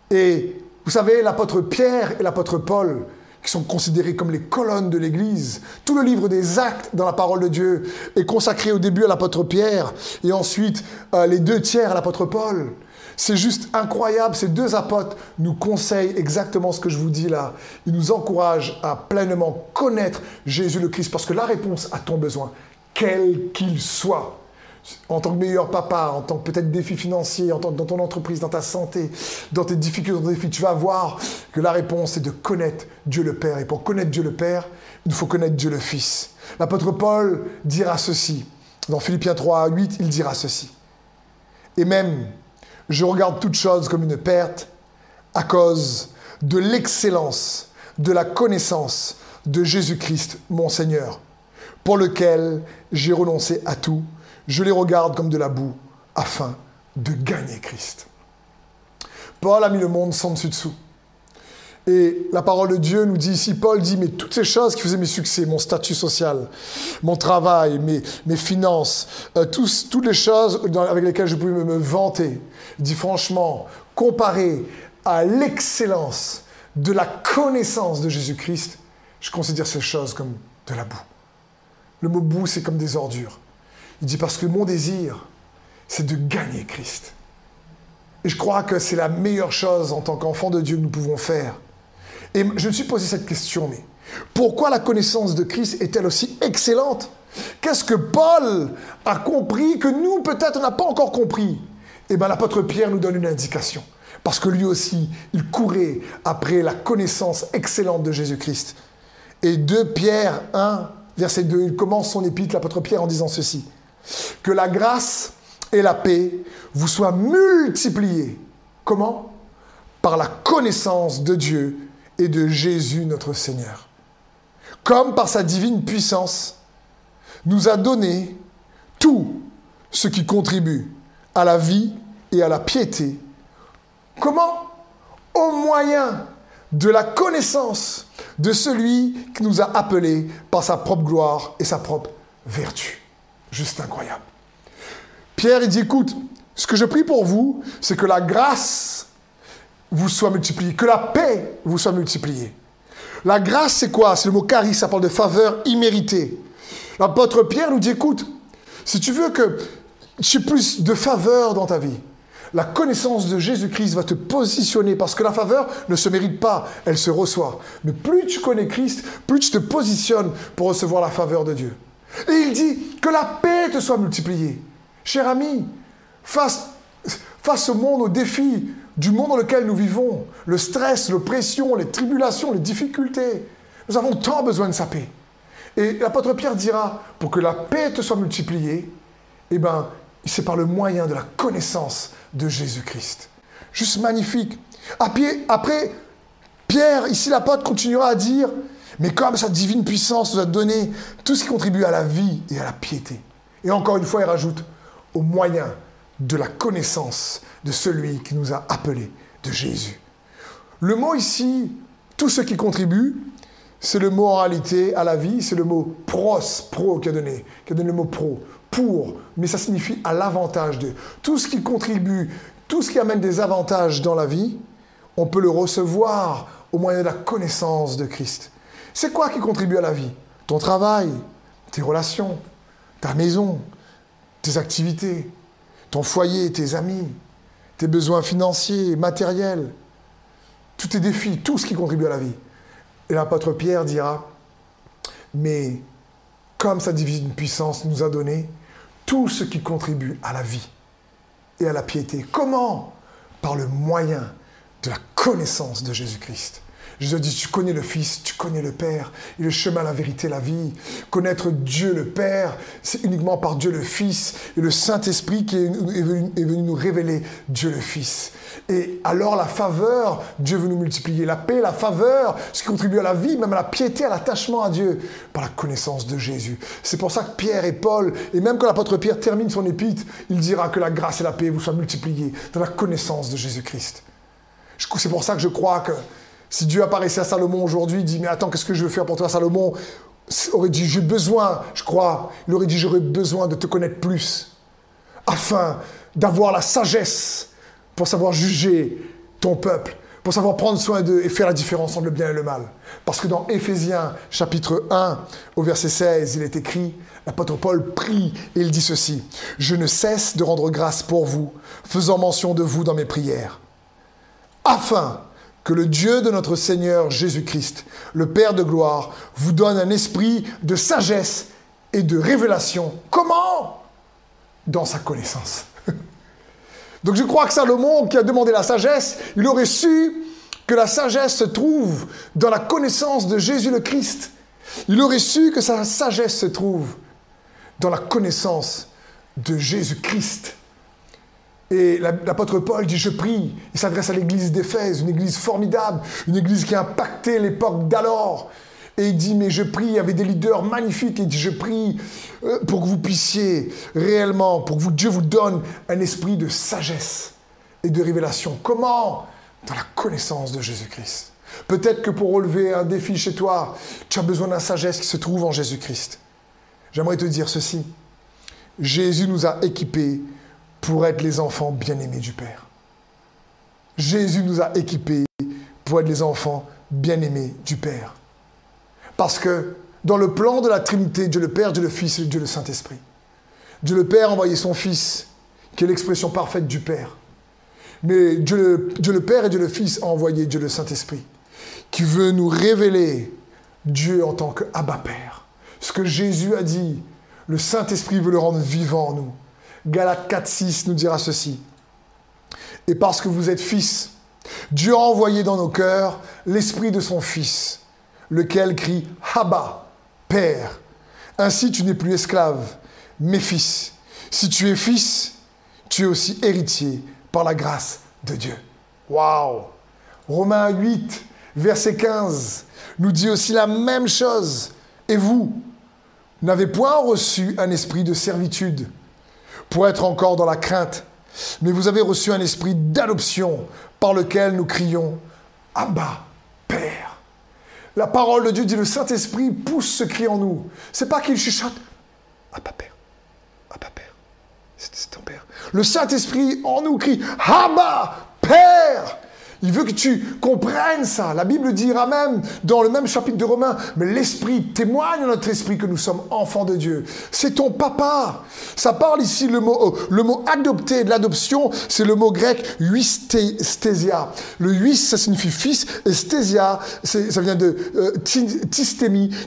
Et vous savez, l'apôtre Pierre et l'apôtre Paul, qui sont considérés comme les colonnes de l'Église. Tout le livre des actes dans la parole de Dieu est consacré au début à l'apôtre Pierre et ensuite euh, les deux tiers à l'apôtre Paul. C'est juste incroyable. Ces deux apôtres nous conseillent exactement ce que je vous dis là. Ils nous encouragent à pleinement connaître Jésus le Christ parce que la réponse à ton besoin, quel qu'il soit, en tant que meilleur papa, en tant que peut-être défi financier, en tant, dans ton entreprise, dans ta santé, dans tes difficultés, dans tes défis, tu vas voir que la réponse est de connaître Dieu le Père. Et pour connaître Dieu le Père, il faut connaître Dieu le Fils. L'apôtre Paul dira ceci. Dans Philippiens 3 à 8, il dira ceci. Et même, je regarde toute chose comme une perte à cause de l'excellence, de la connaissance de Jésus-Christ, mon Seigneur, pour lequel j'ai renoncé à tout je les regarde comme de la boue afin de gagner Christ. Paul a mis le monde sans dessus-dessous. Et la parole de Dieu nous dit ici, Paul dit, mais toutes ces choses qui faisaient mes succès, mon statut social, mon travail, mes, mes finances, euh, toutes les choses avec lesquelles je pouvais me, vanter, il dit franchement, comparé à l'excellence de la connaissance de Jésus-Christ, je considère ces choses comme de la boue. Le mot boue, c'est comme des ordures. Il dit parce que mon désir, c'est de gagner Christ. Et je crois que c'est la meilleure chose en tant qu'enfant de Dieu que nous pouvons faire. Et je me suis posé cette question, mais pourquoi la connaissance de Christ est-elle aussi excellente? Qu'est-ce que Paul a compris que nous, peut-être, n'a pas encore compris? Eh bien, l'apôtre Pierre nous donne une indication. Parce que lui aussi, il courait après la connaissance excellente de Jésus-Christ. Et 2 Pierre 1, verset 2, il commence son épître, l'apôtre Pierre, en disant ceci. Que la grâce et la paix vous soient multipliées. Comment? Par la connaissance de Dieu et de Jésus notre Seigneur. Comme par sa divine puissance, nous a donné tout ce qui contribue à la vie et à la piété. Comment? Au moyen de la connaissance de celui qui nous a appelés par sa propre gloire et sa propre vertu. Juste incroyable. Pierre, il dit, écoute, ce que je prie pour vous, c'est que la grâce vous soit multipliée, que la paix vous soit multipliée. La grâce, c'est quoi? C'est le mot charis, ça parle de faveur imméritée. L'apôtre Pierre nous dit, écoute, si tu veux que tu aies plus de faveur dans ta vie, la connaissance de Jésus-Christ va te positionner parce que la faveur ne se mérite pas, elle se reçoit. Mais plus tu connais Christ, plus tu te positionnes pour recevoir la faveur de Dieu. Et il dit que la paix te soit multipliée. Cher ami, face, face au monde, au défi du monde dans lequel nous vivons, le stress, l'oppression, les tribulations, les difficultés. Nous avons tant besoin de sa paix. Et l'apôtre Pierre dira, pour que la paix te soit multipliée, eh ben, c'est par le moyen de la connaissance de Jésus-Christ. Juste magnifique. Après, Pierre, ici l'apôtre continuera à dire, mais comme sa divine puissance nous a donné tout ce qui contribue à la vie et à la piété. Et encore une fois, il rajoute, au moyen de la connaissance de celui qui nous a appelés, de Jésus. Le mot ici, tout ce qui contribue, c'est le mot à la vie, c'est le mot pros, pro qui a donné, qui a donné le mot pro, pour, mais ça signifie à l'avantage de. Tout ce qui contribue, tout ce qui amène des avantages dans la vie, on peut le recevoir au moyen de la connaissance de Christ. C'est quoi qui contribue à la vie? Ton travail, tes relations, ta maison, tes activités, ton foyer, tes amis, tes besoins financiers, matériels, tous tes défis, tout ce qui contribue à la vie. Et l'apôtre Pierre dira, mais comme sa divine puissance nous a donné tout ce qui contribue à la vie et à la piété. Comment? Par le moyen de la connaissance de Jésus-Christ. Jésus dit, tu connais le Fils, tu connais le Père. Et le chemin, la vérité, la vie. Connaître Dieu le Père, c'est uniquement par Dieu le Fils et le Saint-Esprit qui est venu, est venu nous révéler Dieu le Fils. Et alors la faveur, Dieu veut nous multiplier. La paix, la faveur, ce qui contribue à la vie, même à la piété, à l'attachement à Dieu, par la connaissance de Jésus. C'est pour ça que Pierre et Paul, et même quand l'apôtre Pierre termine son épître, il dira que la grâce et la paix vous soient multipliées dans la connaissance de Jésus-Christ. C'est pour ça que je crois que si Dieu apparaissait à Salomon aujourd'hui, il dit, mais attends, qu'est-ce que je veux faire pour toi, Salomon? Aurait dit, j'ai besoin, je crois, il aurait dit, j'aurais besoin de te connaître plus, afin d'avoir la sagesse pour savoir juger ton peuple, pour savoir prendre soin d'eux et faire la différence entre le bien et le mal. Parce que dans Éphésiens chapitre 1, au verset 16, il est écrit, l'apôtre Paul prie et il dit ceci, Je ne cesse de rendre grâce pour vous, faisant mention de vous dans mes prières, afin que le Dieu de notre Seigneur Jésus-Christ, le Père de gloire, vous donne un esprit de sagesse et de révélation. Comment? Dans sa connaissance. Donc je crois que Salomon, qui a demandé la sagesse, il aurait su que la sagesse se trouve dans la connaissance de Jésus le Christ. Il aurait su que sa sagesse se trouve dans la connaissance de Jésus-Christ. Et l'apôtre Paul dit, je prie. Il s'adresse à l'église d'Éphèse, une église formidable, une église qui a impacté l'époque d'alors. Et il dit, mais je prie, il y avait des leaders magnifiques, et il dit, je prie euh, pour que vous puissiez réellement, pour que Dieu vous donne un esprit de sagesse et de révélation. Comment? Dans la connaissance de Jésus-Christ. Peut-être que pour relever un défi chez toi, tu as besoin d'un sagesse qui se trouve en Jésus-Christ. J'aimerais te dire ceci. Jésus nous a équipés pour être les enfants bien-aimés du Père. Jésus nous a équipés pour être les enfants bien-aimés du Père. Parce que dans le plan de la Trinité, Dieu le Père, Dieu le Fils et Dieu le Saint-Esprit, Dieu le Père a envoyé son Fils, qui est l'expression parfaite du Père. Mais Dieu le, Père et Dieu le Fils ont envoyé Dieu le Saint-Esprit, qui veut nous révéler Dieu en tant que Abba Père. Ce que Jésus a dit, le Saint-Esprit veut le rendre vivant en nous. Galates 4, 6 nous dira ceci. Et parce que vous êtes fils, Dieu a envoyé dans nos cœurs l'esprit de son Fils, lequel crie Haba, Père. Ainsi tu n'es plus esclave, mais fils. Si tu es fils, tu es aussi héritier par la grâce de Dieu. Waouh Romains 8, verset 15, nous dit aussi la même chose. Et vous, n'avez point reçu un esprit de servitude pour être encore dans la crainte. Mais vous avez reçu un esprit d'adoption par lequel nous crions Abba, Père. La parole de Dieu dit le Saint-Esprit pousse ce cri en nous. C'est pas qu'il chuchote Abba, Père. Abba, Père. C'est ton Père. Le Saint-Esprit en nous crie Abba, Père. Il veut que tu comprennes ça. La Bible dira même, dans le même chapitre de Romains, mais l'Esprit témoigne à notre esprit que nous sommes enfants de Dieu. C'est ton papa. Ça parle ici, le mot, euh, le mot adopté de l'adoption, c'est le mot grec huistésia. Le huis, ça signifie fils, et ça vient de euh,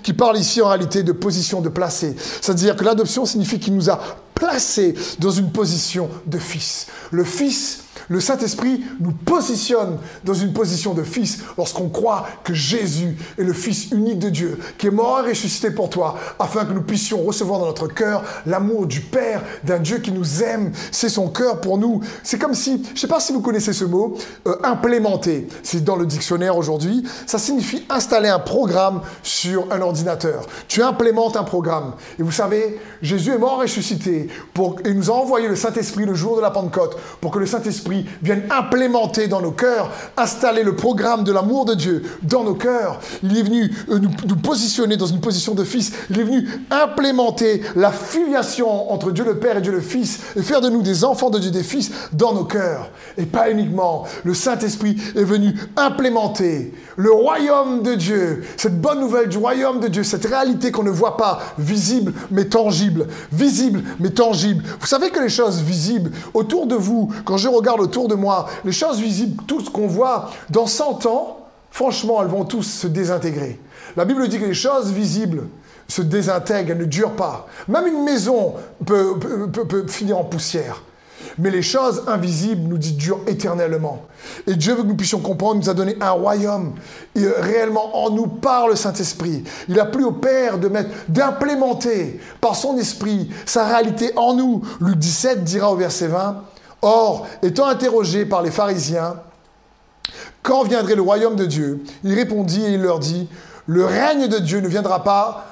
qui parle ici en réalité de position de placer. C'est-à-dire que l'adoption signifie qu'il nous a placés dans une position de fils. Le fils Le Saint-Esprit nous positionne dans une position de fils lorsqu'on croit que Jésus est le Fils unique de Dieu, qui est mort et ressuscité pour toi, afin que nous puissions recevoir dans notre cœur l'amour du Père, d'un Dieu qui nous aime. C'est son cœur pour nous. C'est comme si, je ne sais pas si vous connaissez ce mot, euh, implémenter. C'est dans le dictionnaire aujourd'hui. Ça signifie installer un programme sur un ordinateur. Tu implémentes un programme. Et vous savez, Jésus est mort et ressuscité pour, et nous a envoyé le Saint-Esprit le jour de la Pentecôte pour que le Saint-Esprit viennent implémenter dans nos cœurs, installer le programme de l'amour de Dieu dans nos cœurs. Il est venu euh, nous, positionner dans une position de fils. Il est venu implémenter la filiation entre Dieu le Père et Dieu le Fils et faire de nous des enfants de Dieu, des fils dans nos cœurs. Et pas uniquement. Le Saint-Esprit est venu implémenter le royaume de Dieu, cette bonne nouvelle du royaume de Dieu, cette réalité qu'on ne voit pas, visible mais tangible, visible mais tangible. Vous savez que les choses visibles autour de vous, quand je regarde autour de moi, les choses visibles, tout ce qu'on voit, dans 100 ans, franchement, elles vont tous se désintégrer. La Bible dit que les choses visibles se désintègrent, elles ne durent pas. Même une maison peut, finir en poussière. Mais les choses invisibles, nous dit, durent éternellement. Et Dieu veut que nous puissions comprendre, il nous a donné un royaume réellement en nous par le Saint-Esprit. Il a plu au Père de mettre, d'implémenter par son esprit sa réalité en nous. Luc 17 dira au verset 20, Or, étant interrogé par les pharisiens, quand viendrait le royaume de Dieu Il répondit et il leur dit, le règne de Dieu ne viendra pas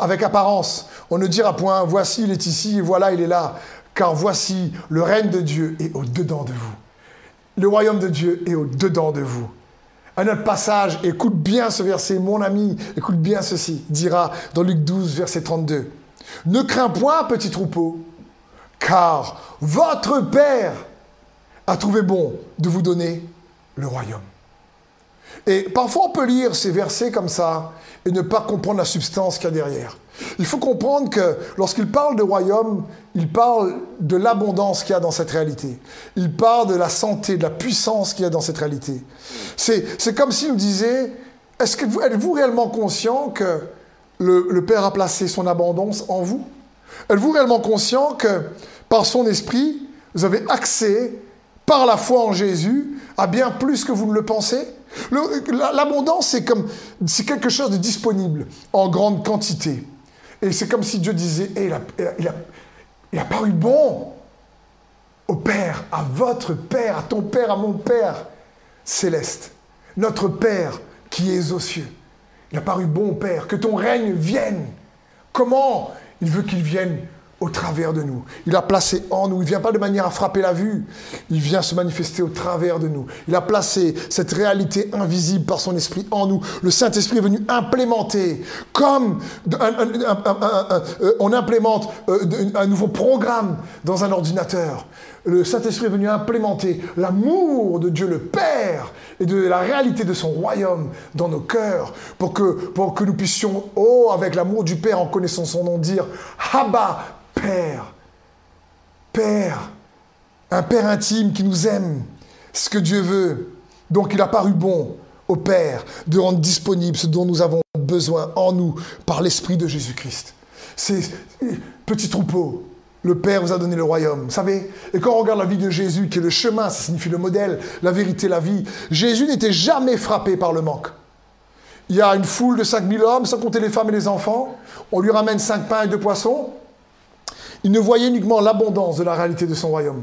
avec apparence. On ne dira point, voici, il est ici, et voilà, il est là. Car voici, le règne de Dieu est au-dedans de vous. Le royaume de Dieu est au-dedans de vous. Un autre passage, écoute bien ce verset, mon ami, écoute bien ceci, dira dans Luc 12, verset 32. Ne crains point, petit troupeau, car votre Père a trouvé bon de vous donner le royaume. Et parfois on peut lire ces versets comme ça et ne pas comprendre la substance qu'il y a derrière. Il faut comprendre que lorsqu'il parle de royaume, il parle de l'abondance qu'il y a dans cette réalité. Il parle de la santé, de la puissance qu'il y a dans cette réalité. C'est comme s'il nous disait, est-ce que vous, êtes-vous réellement conscient que le, le Père a placé son abondance en vous? Êtes-vous réellement conscient que par son esprit, vous avez accès, par la foi en Jésus, à bien plus que vous ne le pensez? L'abondance, c'est comme c'est quelque chose de disponible en grande quantité. Et c'est comme si Dieu disait, il, a, il, a, il a paru bon au Père, à votre Père, à ton Père, à mon Père céleste, notre Père qui est aux cieux. Il a paru bon, Père, que ton règne vienne. Comment il veut qu'il vienne au travers de nous. Il a placé en nous. Il ne vient pas de manière à frapper la vue. Il vient se manifester au travers de nous. Il a placé cette réalité invisible par son esprit en nous. Le Saint-Esprit est venu implémenter, comme euh, on implémente euh, un nouveau programme dans un ordinateur. Le Saint-Esprit est venu implémenter l'amour de Dieu le Père et de la réalité de son royaume dans nos cœurs pour que, nous puissions, oh, avec l'amour du Père en connaissant son nom, dire Abba, Père, Père, un Père intime qui nous aime, ce que Dieu veut. Donc il a paru bon au Père de rendre disponible ce dont nous avons besoin en nous par l'Esprit de Jésus-Christ. C'est petit troupeau. Le Père vous a donné le royaume, vous savez Et quand on regarde la vie de Jésus, qui est le chemin, ça signifie le modèle, la vérité, la vie, Jésus n'était jamais frappé par le manque. Il y a une foule de 5000 hommes, sans compter les femmes et les enfants. On lui ramène cinq pains et deux poissons. Il ne voyait uniquement l'abondance de la réalité de son royaume.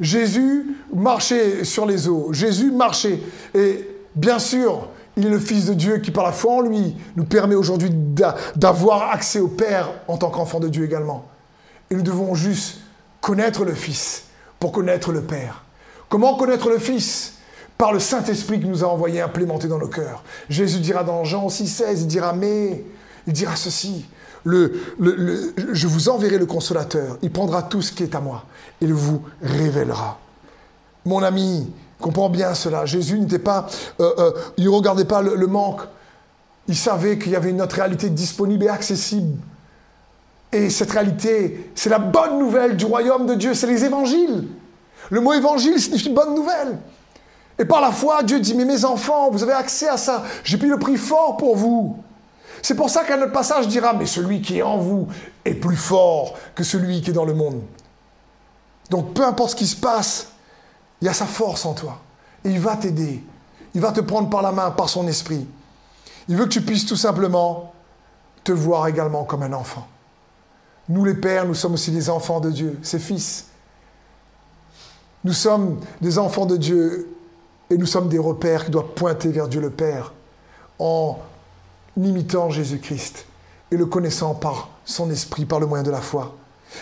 Jésus marchait sur les eaux. Jésus marchait. Et bien sûr, il est le Fils de Dieu qui, par la foi en lui, nous permet aujourd'hui d'avoir accès au Père en tant qu'enfant de Dieu également. Et nous devons juste connaître le Fils pour connaître le Père. Comment connaître le Fils? Par le Saint-Esprit qui nous a envoyé implémenté dans nos cœurs. Jésus dira dans Jean 6, 16, il dira Mais, il dira ceci je vous enverrai le consolateur. Il prendra tout ce qui est à moi. Il vous révélera. Mon ami, comprends bien cela. Jésus n'était pas, euh, euh, il ne regardait pas le, manque. Il savait qu'il y avait une autre réalité disponible et accessible. Et cette réalité, c'est la bonne nouvelle du royaume de Dieu, c'est les évangiles. Le mot évangile signifie bonne nouvelle. Et par la foi, Dieu dit, mais mes enfants, vous avez accès à ça. J'ai payé le prix fort pour vous. C'est pour ça qu'un notre passage dira, mais celui qui est en vous est plus fort que celui qui est dans le monde. Donc peu importe ce qui se passe, Il y a sa force en toi. Et il va t'aider. Il va te prendre par la main, par son esprit. Il veut que tu puisses tout simplement te voir également comme un enfant. Nous les pères, nous sommes aussi des enfants de Dieu, ses fils. Nous sommes des enfants de Dieu et nous sommes des repères qui doivent pointer vers Dieu le Père en imitant Jésus-Christ et le connaissant par son esprit, par le moyen de la foi.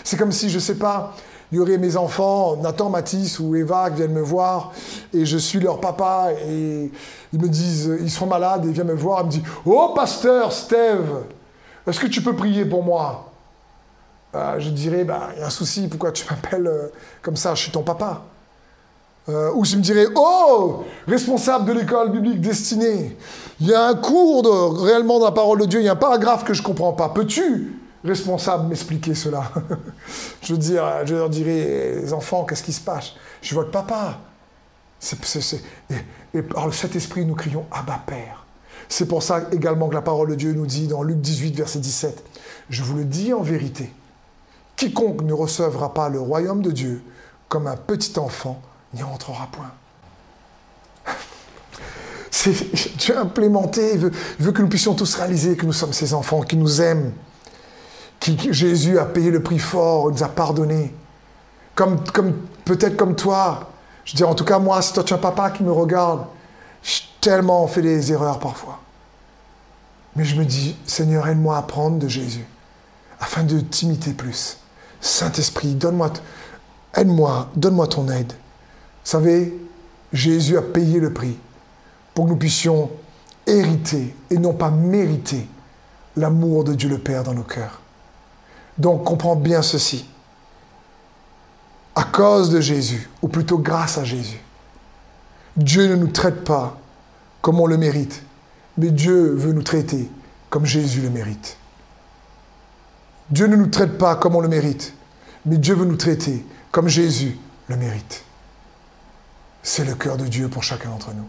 C'est comme si, je ne sais pas, il y aurait mes enfants, Nathan, Mathis ou Eva, qui viennent me voir, et je suis leur papa, et ils me disent, ils sont malades, et ils viennent me voir, et me disent, oh pasteur Steve, est-ce que tu peux prier pour moi? Euh, Je dirais, bah, il y a un souci, pourquoi tu m'appelles euh, comme ça, je suis ton papa. Euh, ou je me dirais, oh, responsable de l'école biblique destinée, il y a un cours réellement dans la parole de Dieu, il y a un paragraphe que je ne comprends pas. Peux-tu responsable m'expliquer cela? je veux dire, je leur dirais, les enfants, qu'est-ce qui se passe? Je suis votre papa. Et, par le Saint-Esprit, nous crions Abba Père. C'est pour ça également que la parole de Dieu nous dit dans Luc 18, verset 17, Je vous le dis en vérité, quiconque ne recevra pas le royaume de Dieu comme un petit enfant n'y entrera point. Dieu implémenté, il veut, que nous puissions tous réaliser que nous sommes ses enfants, qu'il nous aime qui, Jésus a payé le prix fort, nous a pardonné. Comme, comme, Peut-être comme toi. Je dis en tout cas, moi, si toi tu as un papa qui me regarde, j'ai tellement fait des erreurs parfois. Mais je me dis, Seigneur, aide-moi à apprendre de Jésus, afin de t'imiter plus. Saint-Esprit, donne-moi, aide-moi, donne-moi ton aide. Vous savez, Jésus a payé le prix pour que nous puissions hériter et non pas mériter l'amour de Dieu le Père dans nos cœurs. Donc comprends bien ceci. À cause de Jésus, ou plutôt grâce à Jésus, Dieu ne nous traite pas comme on le mérite, mais Dieu veut nous traiter comme Jésus le mérite. Dieu ne nous traite pas comme on le mérite, mais Dieu veut nous traiter comme Jésus le mérite. C'est le cœur de Dieu pour chacun d'entre nous.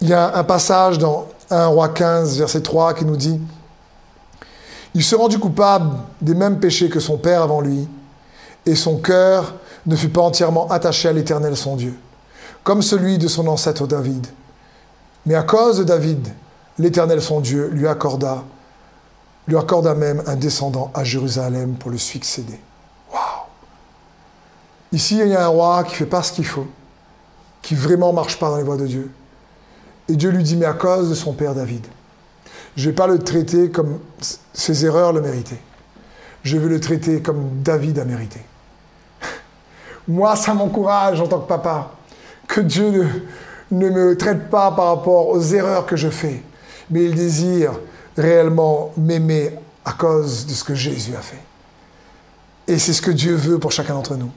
Il y a un passage dans 1 roi 15, verset 3 qui nous dit, il se rendit coupable des mêmes péchés que son père avant lui, et son cœur ne fut pas entièrement attaché à l'Éternel son Dieu, comme celui de son ancêtre David. Mais à cause de David, l'Éternel son Dieu lui accorda, lui accorda même un descendant à Jérusalem pour le succéder. Waouh Ici, il y a un roi qui fait pas ce qu'il faut, qui vraiment marche pas dans les voies de Dieu. Et Dieu lui dit, mais à cause de son père David, je ne vais pas le traiter comme ses erreurs le méritaient. Je vais le traiter comme David a mérité. Moi, ça m'encourage en tant que papa que Dieu ne, me traite pas par rapport aux erreurs que je fais, mais il désire réellement m'aimer à cause de ce que Jésus a fait. Et c'est ce que Dieu veut pour chacun d'entre nous.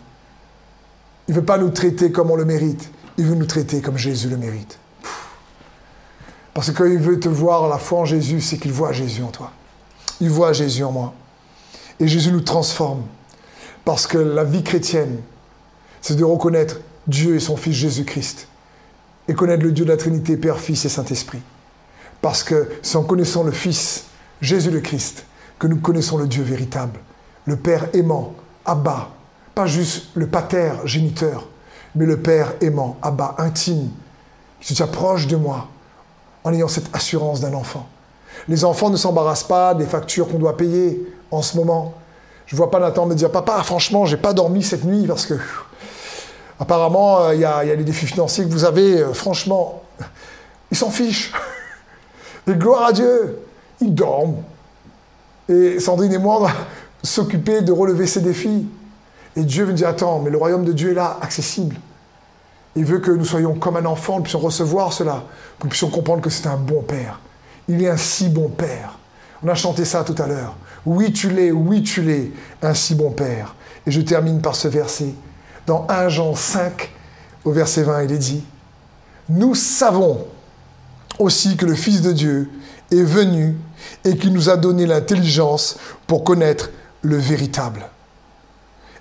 Il ne veut pas nous traiter comme on le mérite, il veut nous traiter comme Jésus le mérite. Parce qu'il veut te voir la foi en Jésus, c'est qu'il voit Jésus en toi. Il voit Jésus en moi. Et Jésus nous transforme. Parce que la vie chrétienne, c'est de reconnaître Dieu et son Fils Jésus-Christ. Et connaître le Dieu de la Trinité, Père, Fils et Saint-Esprit. Parce que c'est en connaissant le Fils, Jésus le Christ, que nous connaissons le Dieu véritable. Le Père aimant, Abba. Pas juste le pater géniteur, mais le Père aimant, Abba, intime, qui se proche de moi, en ayant cette assurance d'un enfant. Les enfants ne s'embarrassent pas des factures qu'on doit payer en ce moment. Je vois pas Nathan me dire Papa, franchement, j'ai pas dormi cette nuit parce que apparemment, euh, il y, a, les défis financiers que vous avez. Euh, franchement, ils s'en fichent. Et gloire à Dieu, ils dorment. Et Sandrine et moi, on s'occuper de relever ces défis. Et Dieu veut dire Attends, mais le royaume de Dieu est là, accessible. Il veut que nous soyons comme un enfant, nous puissions recevoir cela, que nous puissions comprendre que c'est un bon Père. Il est un si bon Père. On a chanté ça tout à l'heure. Oui, tu l'es, oui, tu l'es, un si bon Père. Et je termine par ce verset. Dans 1 Jean 5, au verset 20, il est dit, Nous savons aussi que le Fils de Dieu est venu et qu'il nous a donné l'intelligence pour connaître le véritable.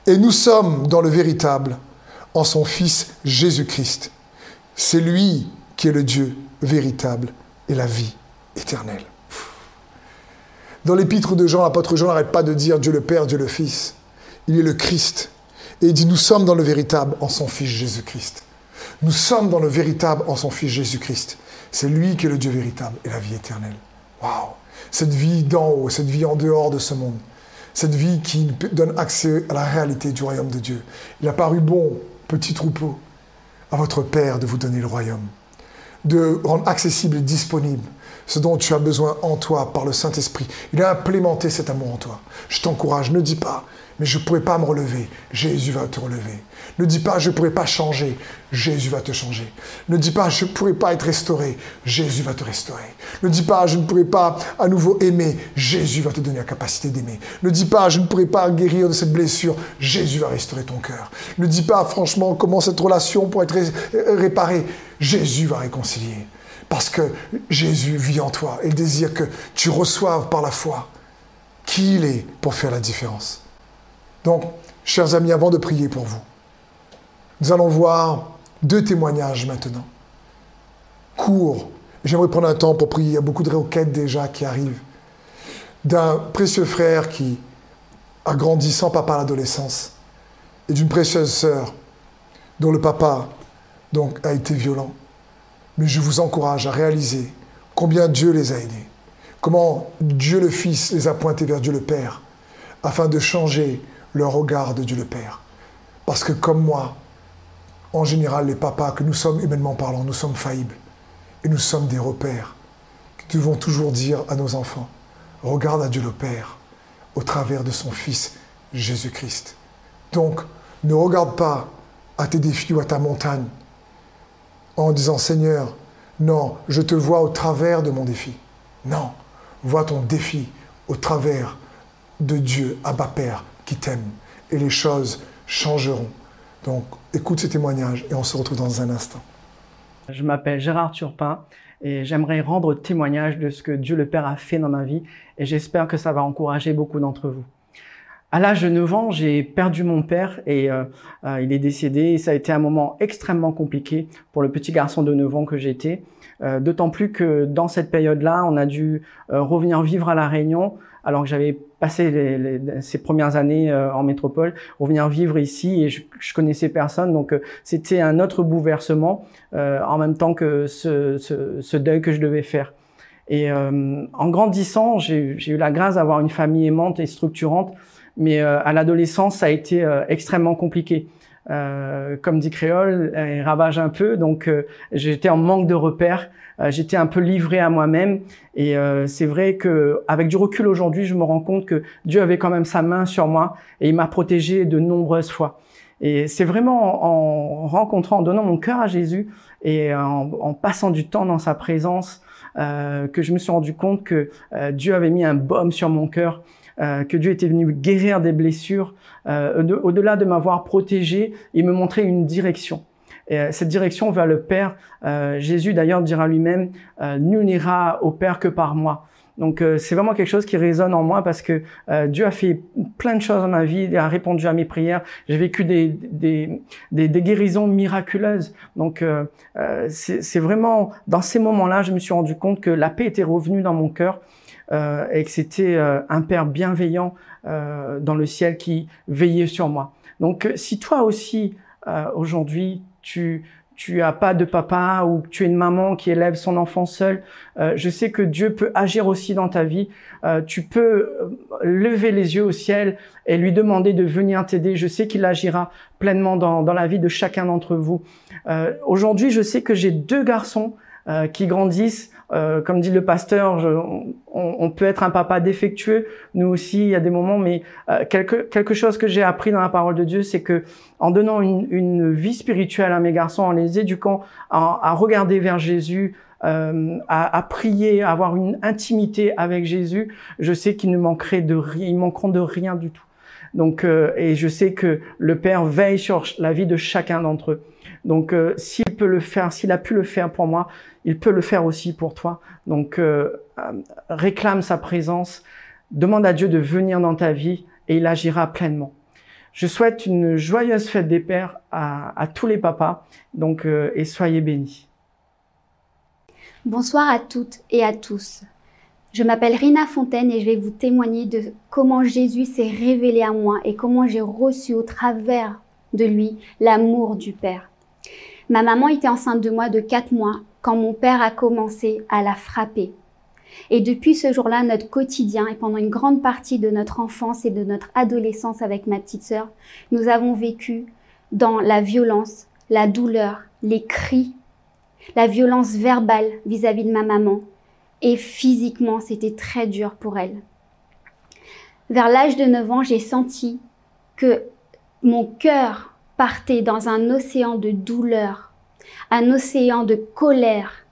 Et nous sommes dans le véritable en son Fils Jésus-Christ. C'est lui qui est le Dieu véritable et la vie éternelle. Dans l'épître de Jean, l'apôtre Jean n'arrête pas de dire Dieu le Père, Dieu le Fils. Il est le Christ. Et il dit, nous sommes dans le véritable en son Fils Jésus-Christ. Nous sommes dans le véritable en son Fils Jésus-Christ. C'est lui qui est le Dieu véritable et la vie éternelle. Waouh Cette vie d'en haut, cette vie en dehors de ce monde. Cette vie qui donne accès à la réalité du royaume de Dieu. Il a paru bon, petit troupeau, à votre Père de vous donner le royaume. De rendre accessible et disponible ce dont tu as besoin en toi par le Saint-Esprit. Il a implémenté cet amour en toi. Je t'encourage, ne dis pas, mais je ne pourrais pas me relever. Jésus va te relever. Ne dis pas, je ne pourrais pas changer. Jésus va te changer. Ne dis pas, je ne pourrais pas être restauré. Jésus va te restaurer. Ne dis pas, je ne pourrais pas à nouveau aimer. Jésus va te donner la capacité d'aimer. Ne dis pas, je ne pourrais pas guérir de cette blessure. Jésus va restaurer ton cœur. Ne dis pas, franchement, comment cette relation pourrait être réparée. Jésus va réconcilier. Parce que Jésus vit en toi et désire que tu reçoives par la foi qui il est pour faire la différence. Donc, chers amis, avant de prier pour vous, nous allons voir deux témoignages maintenant. Courts. J'aimerais prendre un temps pour prier. Il y a beaucoup de requêtes déjà qui arrivent. D'un précieux frère qui a grandi sans papa à l'adolescence et d'une précieuse sœur dont le papa donc, a été violent. Mais je vous encourage à réaliser combien Dieu les a aidés, comment Dieu le Fils les a pointés vers Dieu le Père, afin de changer leur regard de Dieu le Père. Parce que comme moi, en général, les papas, que nous sommes humainement parlant, nous sommes faillibles. Et nous sommes des repères que devons toujours dire à nos enfants. Regarde à Dieu le Père au travers de son Fils Jésus-Christ. Donc, ne regarde pas à tes défis ou à ta montagne, en disant Seigneur, non, je te vois au travers de mon défi. Non, vois ton défi au travers de Dieu, Abba Père, Et les choses changeront. Donc, écoute ces témoignages et on se retrouve dans un instant. Je m'appelle Gérard Turpin et j'aimerais rendre témoignage de ce que Dieu le Père a fait dans ma vie et j'espère que ça va encourager beaucoup d'entre vous. À l'âge de 9 ans, j'ai perdu mon père et euh, euh, il est décédé. Et ça a été un moment extrêmement compliqué pour le petit garçon de 9 ans que j'étais. Euh, D'autant plus que dans cette période-là, on a dû revenir vivre à La Réunion alors que j'avais passé les, les, ces premières années en métropole, revenir vivre ici et je, je connaissais personne. Donc c'était un autre bouleversement en même temps que ce, ce, ce, deuil que je devais faire. Et en grandissant, j'ai eu la grâce d'avoir une famille aimante et structurante mais euh, à l'adolescence, ça a été euh, extrêmement compliqué. Euh, comme dit Créole, il ravage un peu, donc j'étais en manque de repères, j'étais un peu livré à moi-même, et c'est vrai que avec du recul aujourd'hui, je me rends compte que Dieu avait quand même sa main sur moi et il m'a protégé de nombreuses fois. Et c'est vraiment en rencontrant, en donnant mon cœur à Jésus et en, en passant du temps dans sa présence euh, que je me suis rendu compte que euh, Dieu avait mis un baume sur mon cœur euh, que Dieu était venu guérir des blessures, euh, au-delà de m'avoir protégé, il me montrait une direction. Et euh, cette direction vers le Père, Jésus d'ailleurs dira lui-même, nul n'ira au Père que par moi. Donc c'est vraiment quelque chose qui résonne en moi parce que Dieu a fait plein de choses dans ma vie, il a répondu à mes prières, j'ai vécu des, des, des, des, guérisons miraculeuses. Donc c'est vraiment dans ces moments-là, je me suis rendu compte que la paix était revenue dans mon cœur euh, et que c'était euh, un Père bienveillant euh, dans le ciel qui veillait sur moi. Donc si toi aussi aujourd'hui tu tu as pas de papa ou tu es une maman qui élève son enfant seul, euh, je sais que Dieu peut agir aussi dans ta vie. Euh, tu peux lever les yeux au ciel et lui demander de venir t'aider. Je sais qu'il agira pleinement dans, dans, la vie de chacun d'entre vous. Euh, Aujourd'hui, je sais que j'ai deux garçons qui grandissent euh, comme dit le pasteur, je, on, on, peut être un papa défectueux. Nous aussi, il y a des moments, mais euh, quelque, quelque chose que j'ai appris dans la parole de Dieu, c'est que en donnant une, une, vie spirituelle à mes garçons, en les éduquant à, à regarder vers Jésus, euh, à, à, prier, à avoir une intimité avec Jésus, je sais qu'ils ne manqueraient de rien, ils manqueront de rien du tout. Donc, euh, et je sais que le Père veille sur la vie de chacun d'entre eux. Donc, euh, s'il peut le faire, s'il a pu le faire pour moi, il peut le faire aussi pour toi. Donc, euh, euh, réclame sa présence, demande à Dieu de venir dans ta vie et il agira pleinement. Je souhaite une joyeuse fête des pères à, tous les papas, donc et soyez bénis. Bonsoir à toutes et à tous. Je m'appelle Rina Fontaine et je vais vous témoigner de comment Jésus s'est révélé à moi et comment j'ai reçu au travers de lui l'amour du Père. Ma maman était enceinte de moi de quatre mois quand mon père a commencé à la frapper. Et depuis ce jour-là, notre quotidien et pendant une grande partie de notre enfance et de notre adolescence avec ma petite sœur, nous avons vécu dans la violence, la douleur, les cris, la violence verbale vis-à-vis de ma maman. Et physiquement, c'était très dur pour elle. Vers l'âge de 9 ans, j'ai senti que mon cœur partait dans un océan de douleur, un océan de colère,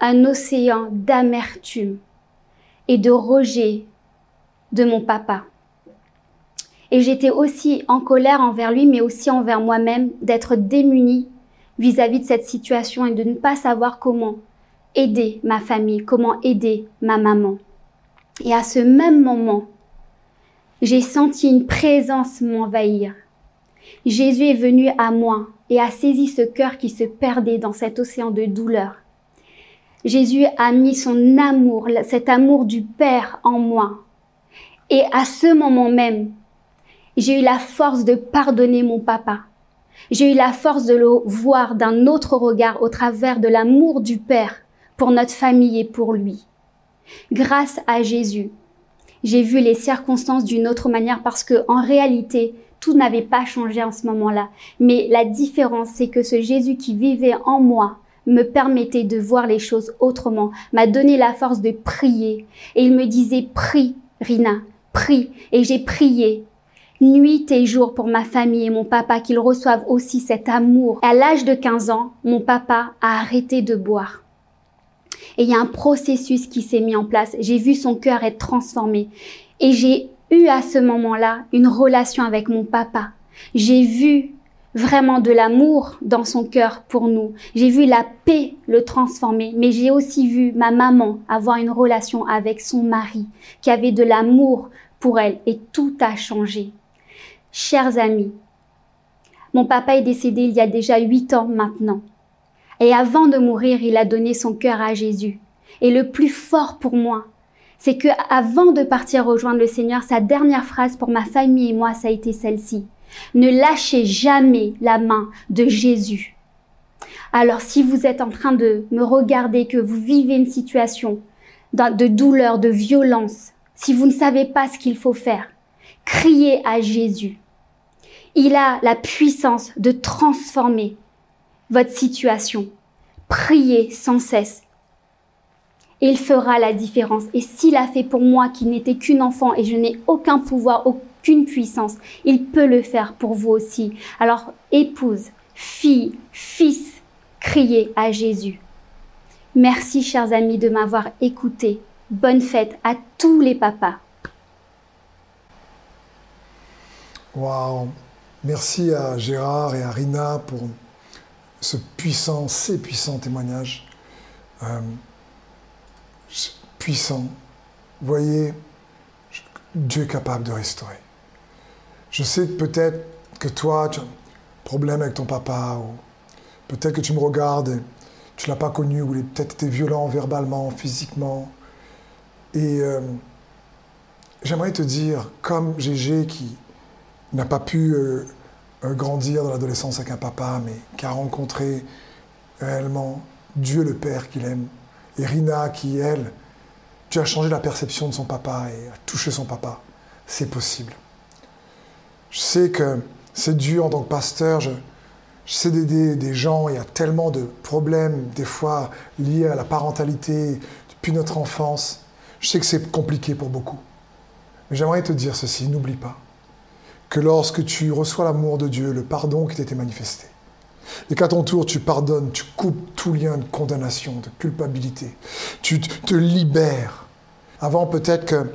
un océan d'amertume et de rejet de mon papa. Et j'étais aussi en colère envers lui, mais aussi envers moi-même, d'être démunie vis-à-vis de cette situation et de ne pas savoir comment aider ma famille, comment aider ma maman. Et à ce même moment, j'ai senti une présence m'envahir. Jésus est venu à moi et a saisi ce cœur qui se perdait dans cet océan de douleur. Jésus a mis son amour, cet amour du Père en moi. Et à ce moment même, j'ai eu la force de pardonner mon papa. J'ai eu la force de le voir d'un autre regard au travers de l'amour du Père pour notre famille et pour lui. Grâce à Jésus, j'ai vu les circonstances d'une autre manière parce que en réalité, tout n'avait pas changé en ce moment-là. Mais la différence, c'est que ce Jésus qui vivait en moi me permettait de voir les choses autrement, m'a donné la force de prier. Et il me disait, prie, Rina, prie. Et j'ai prié nuit et jour pour ma famille et mon papa qu'ils reçoivent aussi cet amour. À l'âge de 15 ans, mon papa a arrêté de boire. Et il y a un processus qui s'est mis en place. J'ai vu son cœur être transformé. Et j'ai à ce moment-là une relation avec mon papa. J'ai vu vraiment de l'amour dans son cœur pour nous. J'ai vu la paix le transformer, mais j'ai aussi vu ma maman avoir une relation avec son mari qui avait de l'amour pour elle et tout a changé. Chers amis, mon papa est décédé il y a déjà huit ans maintenant. Et avant de mourir, il a donné son cœur à Jésus. Et le plus fort pour moi, c'est que avant de partir rejoindre le Seigneur, sa dernière phrase pour ma famille et moi, ça a été celle-ci. Ne lâchez jamais la main de Jésus. Alors si vous êtes en train de me regarder, que vous vivez une situation de douleur, de violence, si vous ne savez pas ce qu'il faut faire, criez à Jésus. Il a la puissance de transformer votre situation. Priez sans cesse. Il fera la différence. Et s'il a fait pour moi qui n'étais qu'une enfant et je n'ai aucun pouvoir, aucune puissance, il peut le faire pour vous aussi. Alors, épouse, fille, fils, criez à Jésus. Merci, chers amis, de m'avoir écouté. Bonne fête à tous les papas. Waouh Merci à Gérard et à Rina pour ce puissant, ces puissants témoignages. Euh, puissant. Voyez, Dieu est capable de restaurer. Je sais peut-être que toi, tu as un problème avec ton papa, ou peut-être que tu me regardes, et tu ne l'as pas connu, ou il a peut-être été violent verbalement, physiquement. Et euh, j'aimerais te dire, comme Gégé qui n'a pas pu euh, euh, grandir dans l'adolescence avec un papa, mais qui a rencontré réellement Dieu le Père qu'il aime, et Rina qui, elle, tu as changé la perception de son papa et a touché son papa. C'est possible. Je sais que c'est dur en tant que pasteur. Je, je sais d'aider des gens. Il y a tellement de problèmes, des fois liés à la parentalité depuis notre enfance. Je sais que c'est compliqué pour beaucoup. Mais j'aimerais te dire ceci n'oublie pas que lorsque tu reçois l'amour de Dieu, le pardon qui t'était manifesté, et qu'à ton tour tu pardonnes, tu coupes tout lien de condamnation, de culpabilité, tu te libères. Avant peut-être que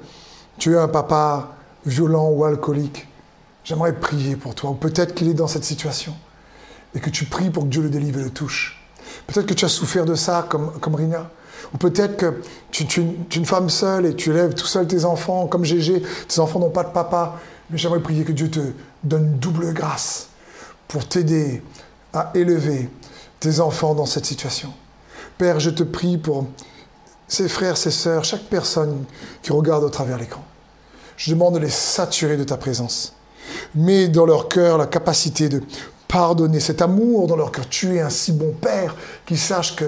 tu es un papa violent ou alcoolique, j'aimerais prier pour toi, ou peut-être qu'il est dans cette situation, et que tu pries pour que Dieu le délivre et le touche. Peut-être que tu as souffert de ça comme, Rina. Ou peut-être que tu, tu, es une femme seule et tu élèves tout seul tes enfants, comme Gégé, tes enfants n'ont pas de papa. Mais j'aimerais prier que Dieu te donne double grâce pour t'aider à élever tes enfants dans cette situation. Père, je te prie pour ces frères, ces sœurs, chaque personne qui regarde au travers l'écran. Je demande de les saturer de ta présence. mets dans leur cœur la capacité de pardonner, cet amour dans leur cœur. Tu es un si bon Père qu'ils sachent que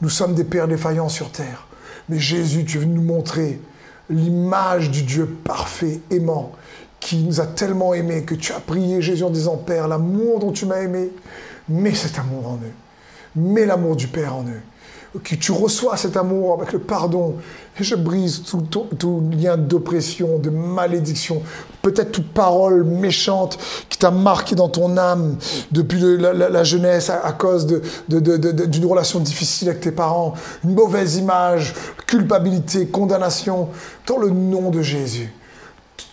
nous sommes des pères défaillants sur terre. Mais Jésus, tu veux nous montrer l'image du Dieu parfait, aimant, qui nous a tellement aimés que tu as prié Jésus en disant Père, l'amour dont tu m'as aimé, mets cet amour en eux. Mets l'amour du Père en eux que tu reçois cet amour avec le pardon. Et je brise tout, lien d'oppression, de malédiction, peut-être toute parole méchante qui t'a marqué dans ton âme depuis la, jeunesse à, cause d'une relation difficile avec tes parents, une mauvaise image, culpabilité, condamnation, dans le nom de Jésus.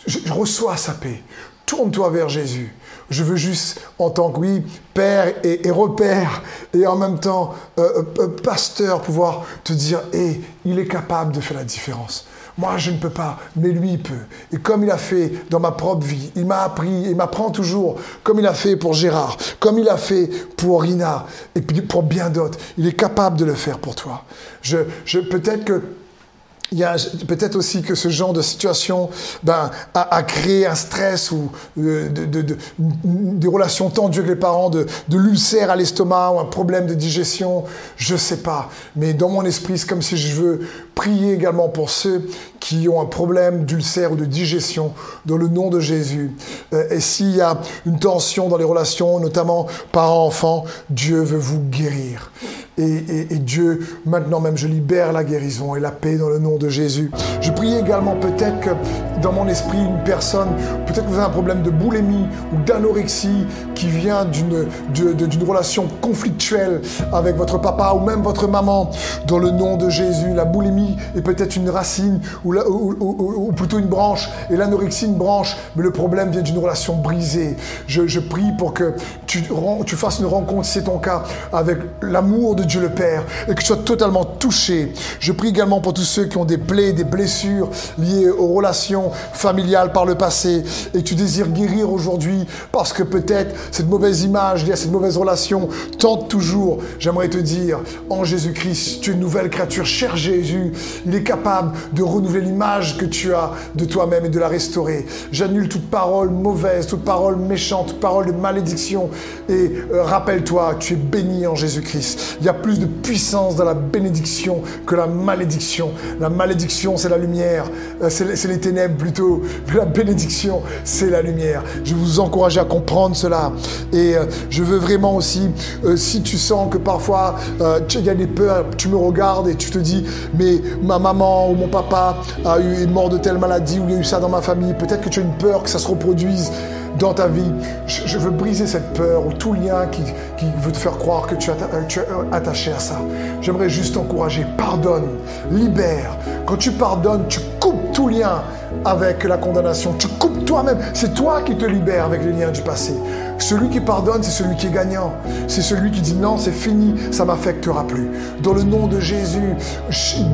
je reçois sa paix. Tourne-toi vers Jésus. Je veux juste, en tant que, oui, père et, repère, et en même temps euh, euh, pasteur, pouvoir te dire, hé, il est capable de faire la différence. Moi, je ne peux pas, mais lui, il peut. Et comme il a fait dans ma propre vie, il m'a appris, il m'apprend toujours, comme il a fait pour Gérard, comme il a fait pour Rina, et puis pour bien d'autres, il est capable de le faire pour toi. Je, je peut-être que il y a peut-être aussi que ce genre de situation ben, a, créé un stress ou euh, de, des relations tendues avec les parents, de, l'ulcère à l'estomac ou un problème de digestion, je ne sais pas. Mais dans mon esprit, c'est comme si je veux prier également pour ceux qui ont un problème d'ulcère ou de digestion dans le nom de Jésus. Euh, et s'il y a une tension dans les relations, notamment parents-enfants, Dieu veut vous guérir. Et, Dieu, maintenant même, je libère la guérison et la paix dans le nom de Jésus. Je prie également peut-être que dans mon esprit, une personne, peut-être que vous avez un problème de boulémie ou d'anorexie qui vient d'une, relation conflictuelle avec votre papa ou même votre maman. Dans le nom de Jésus, la boulémie est peut-être une racine ou, plutôt une branche et l'anorexie une branche, mais le problème vient d'une relation brisée. Je, je prie pour que tu, tu fasses une rencontre, si c'est ton cas, avec l'amour de Dieu le Père et que tu sois totalement touché. Je prie également pour tous ceux qui ont des plaies, des blessures liées aux relations familiales par le passé et que tu désires guérir aujourd'hui parce que peut-être cette mauvaise image liée à cette mauvaise relation tente toujours. J'aimerais te dire, en Jésus-Christ, tu es une nouvelle créature. Cher Jésus, il est capable de renouveler l'image que tu as de toi-même et de la restaurer. J'annule toute parole mauvaise, toute parole méchante, toute parole de malédiction et euh, rappelle-toi, tu es béni en Jésus-Christ. Plus de puissance dans la bénédiction que la malédiction. La malédiction, c'est la lumière. Euh, c'est les ténèbres plutôt. La bénédiction, c'est la lumière. Je vous encourage à comprendre cela. Et euh, je veux vraiment aussi, euh, si tu sens que parfois il y a des peurs, tu me regardes et tu te dis, mais ma maman ou mon papa a eu, est mort de telle maladie ou il y a eu ça dans ma famille. Peut-être que tu as une peur que ça se reproduise dans ta vie. Je, veux briser cette peur ou tout lien qui, veut te faire croire que tu, tu es attaché à ça. J'aimerais juste t'encourager. Pardonne, libère. Quand tu pardonnes, tu coupes tout lien avec la condamnation. Tu coupes toi-même. C'est toi qui te libères avec les liens du passé. Celui qui pardonne, c'est celui qui est gagnant. C'est celui qui dit non, c'est fini, ça m'affectera plus. Dans le nom de Jésus,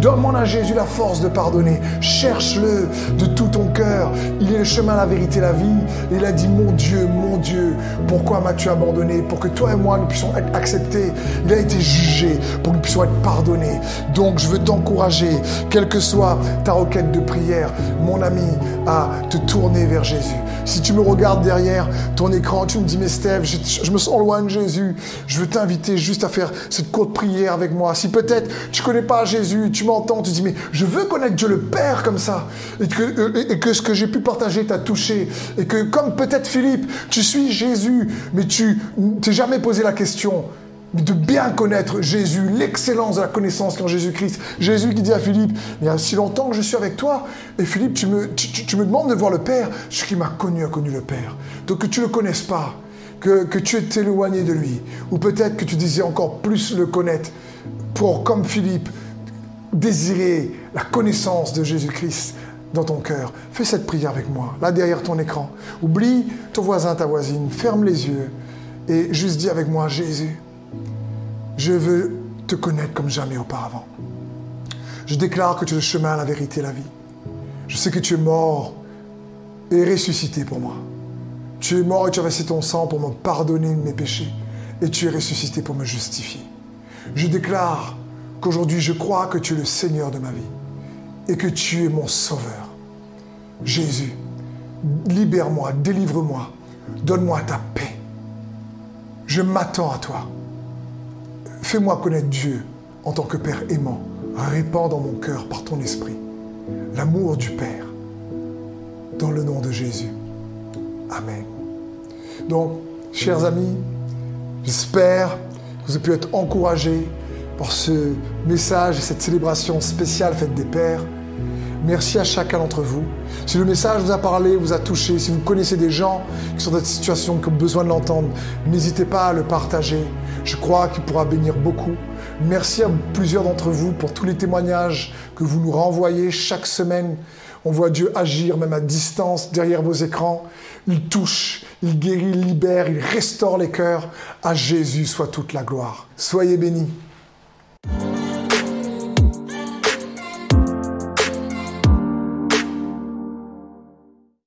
donne-moi à Jésus la force de pardonner. Cherche-le de tout ton cœur. Il est le chemin, la vérité, la vie. il a dit, mon Dieu, mon Dieu, pourquoi m'as-tu abandonné? Pour que toi et moi, nous puissions être acceptés. Il a été jugé pour que nous puissions être pardonnés. Donc, je veux t'encourager, quelle que soit ta requête de prière, mon ami, à te tourner vers Jésus. Si tu me regardes derrière ton écran, tu me dis, mais Steph, je, me sens loin de Jésus. Je veux t'inviter juste à faire cette courte prière avec moi. Si peut-être tu connais pas Jésus, tu m'entends, tu dis, mais je veux connaître Dieu le Père comme ça. Et que, et que ce que j'ai pu partager t'a touché. Et que comme peut-être Philippe, tu suis Jésus, mais tu t'es jamais posé la question de bien connaître Jésus, l'excellence de la connaissance en Jésus-Christ. Jésus qui dit à Philippe, il y a si longtemps que je suis avec toi, et Philippe, tu me, tu, me demandes de voir le Père. Ce qui m'a connu a connu le Père. Donc que tu ne le connaisses pas, que, tu es éloigné de lui, ou peut-être que tu désires encore plus le connaître, pour, comme Philippe, désirer la connaissance de Jésus-Christ dans ton cœur. Fais cette prière avec moi, là derrière ton écran. Oublie ton voisin, ta voisine, ferme les yeux et juste dis avec moi, Jésus, je veux te connaître comme jamais auparavant. Je déclare que tu es le chemin, la vérité, la vie. Je sais que tu es mort et ressuscité pour moi. Tu es mort et tu as versé ton sang pour me pardonner mes péchés. Et tu es ressuscité pour me justifier. Je déclare qu'aujourd'hui je crois que tu es le Seigneur de ma vie et que tu es mon Sauveur. Jésus, libère-moi, délivre-moi Donne-moi ta paix. Je m'attends à toi. Fais-moi connaître Dieu en tant que Père aimant. Répands dans mon cœur par ton esprit l'amour du Père. Dans le nom de Jésus. Amen. Donc, chers amis, j'espère que vous avez pu être encouragés par ce message et cette célébration spéciale Fête des Pères. Merci à chacun d'entre vous. Si le message vous a parlé, vous a touché, si vous connaissez des gens qui sont dans cette situation, qui ont besoin de l'entendre, n'hésitez pas à le partager. Je crois qu'il pourra bénir beaucoup. Merci à plusieurs d'entre vous pour tous les témoignages que vous nous renvoyez chaque semaine. On voit Dieu agir même à distance derrière vos écrans. Il touche, il guérit, il libère, il restaure les cœurs. À Jésus soit toute la gloire. Soyez bénis.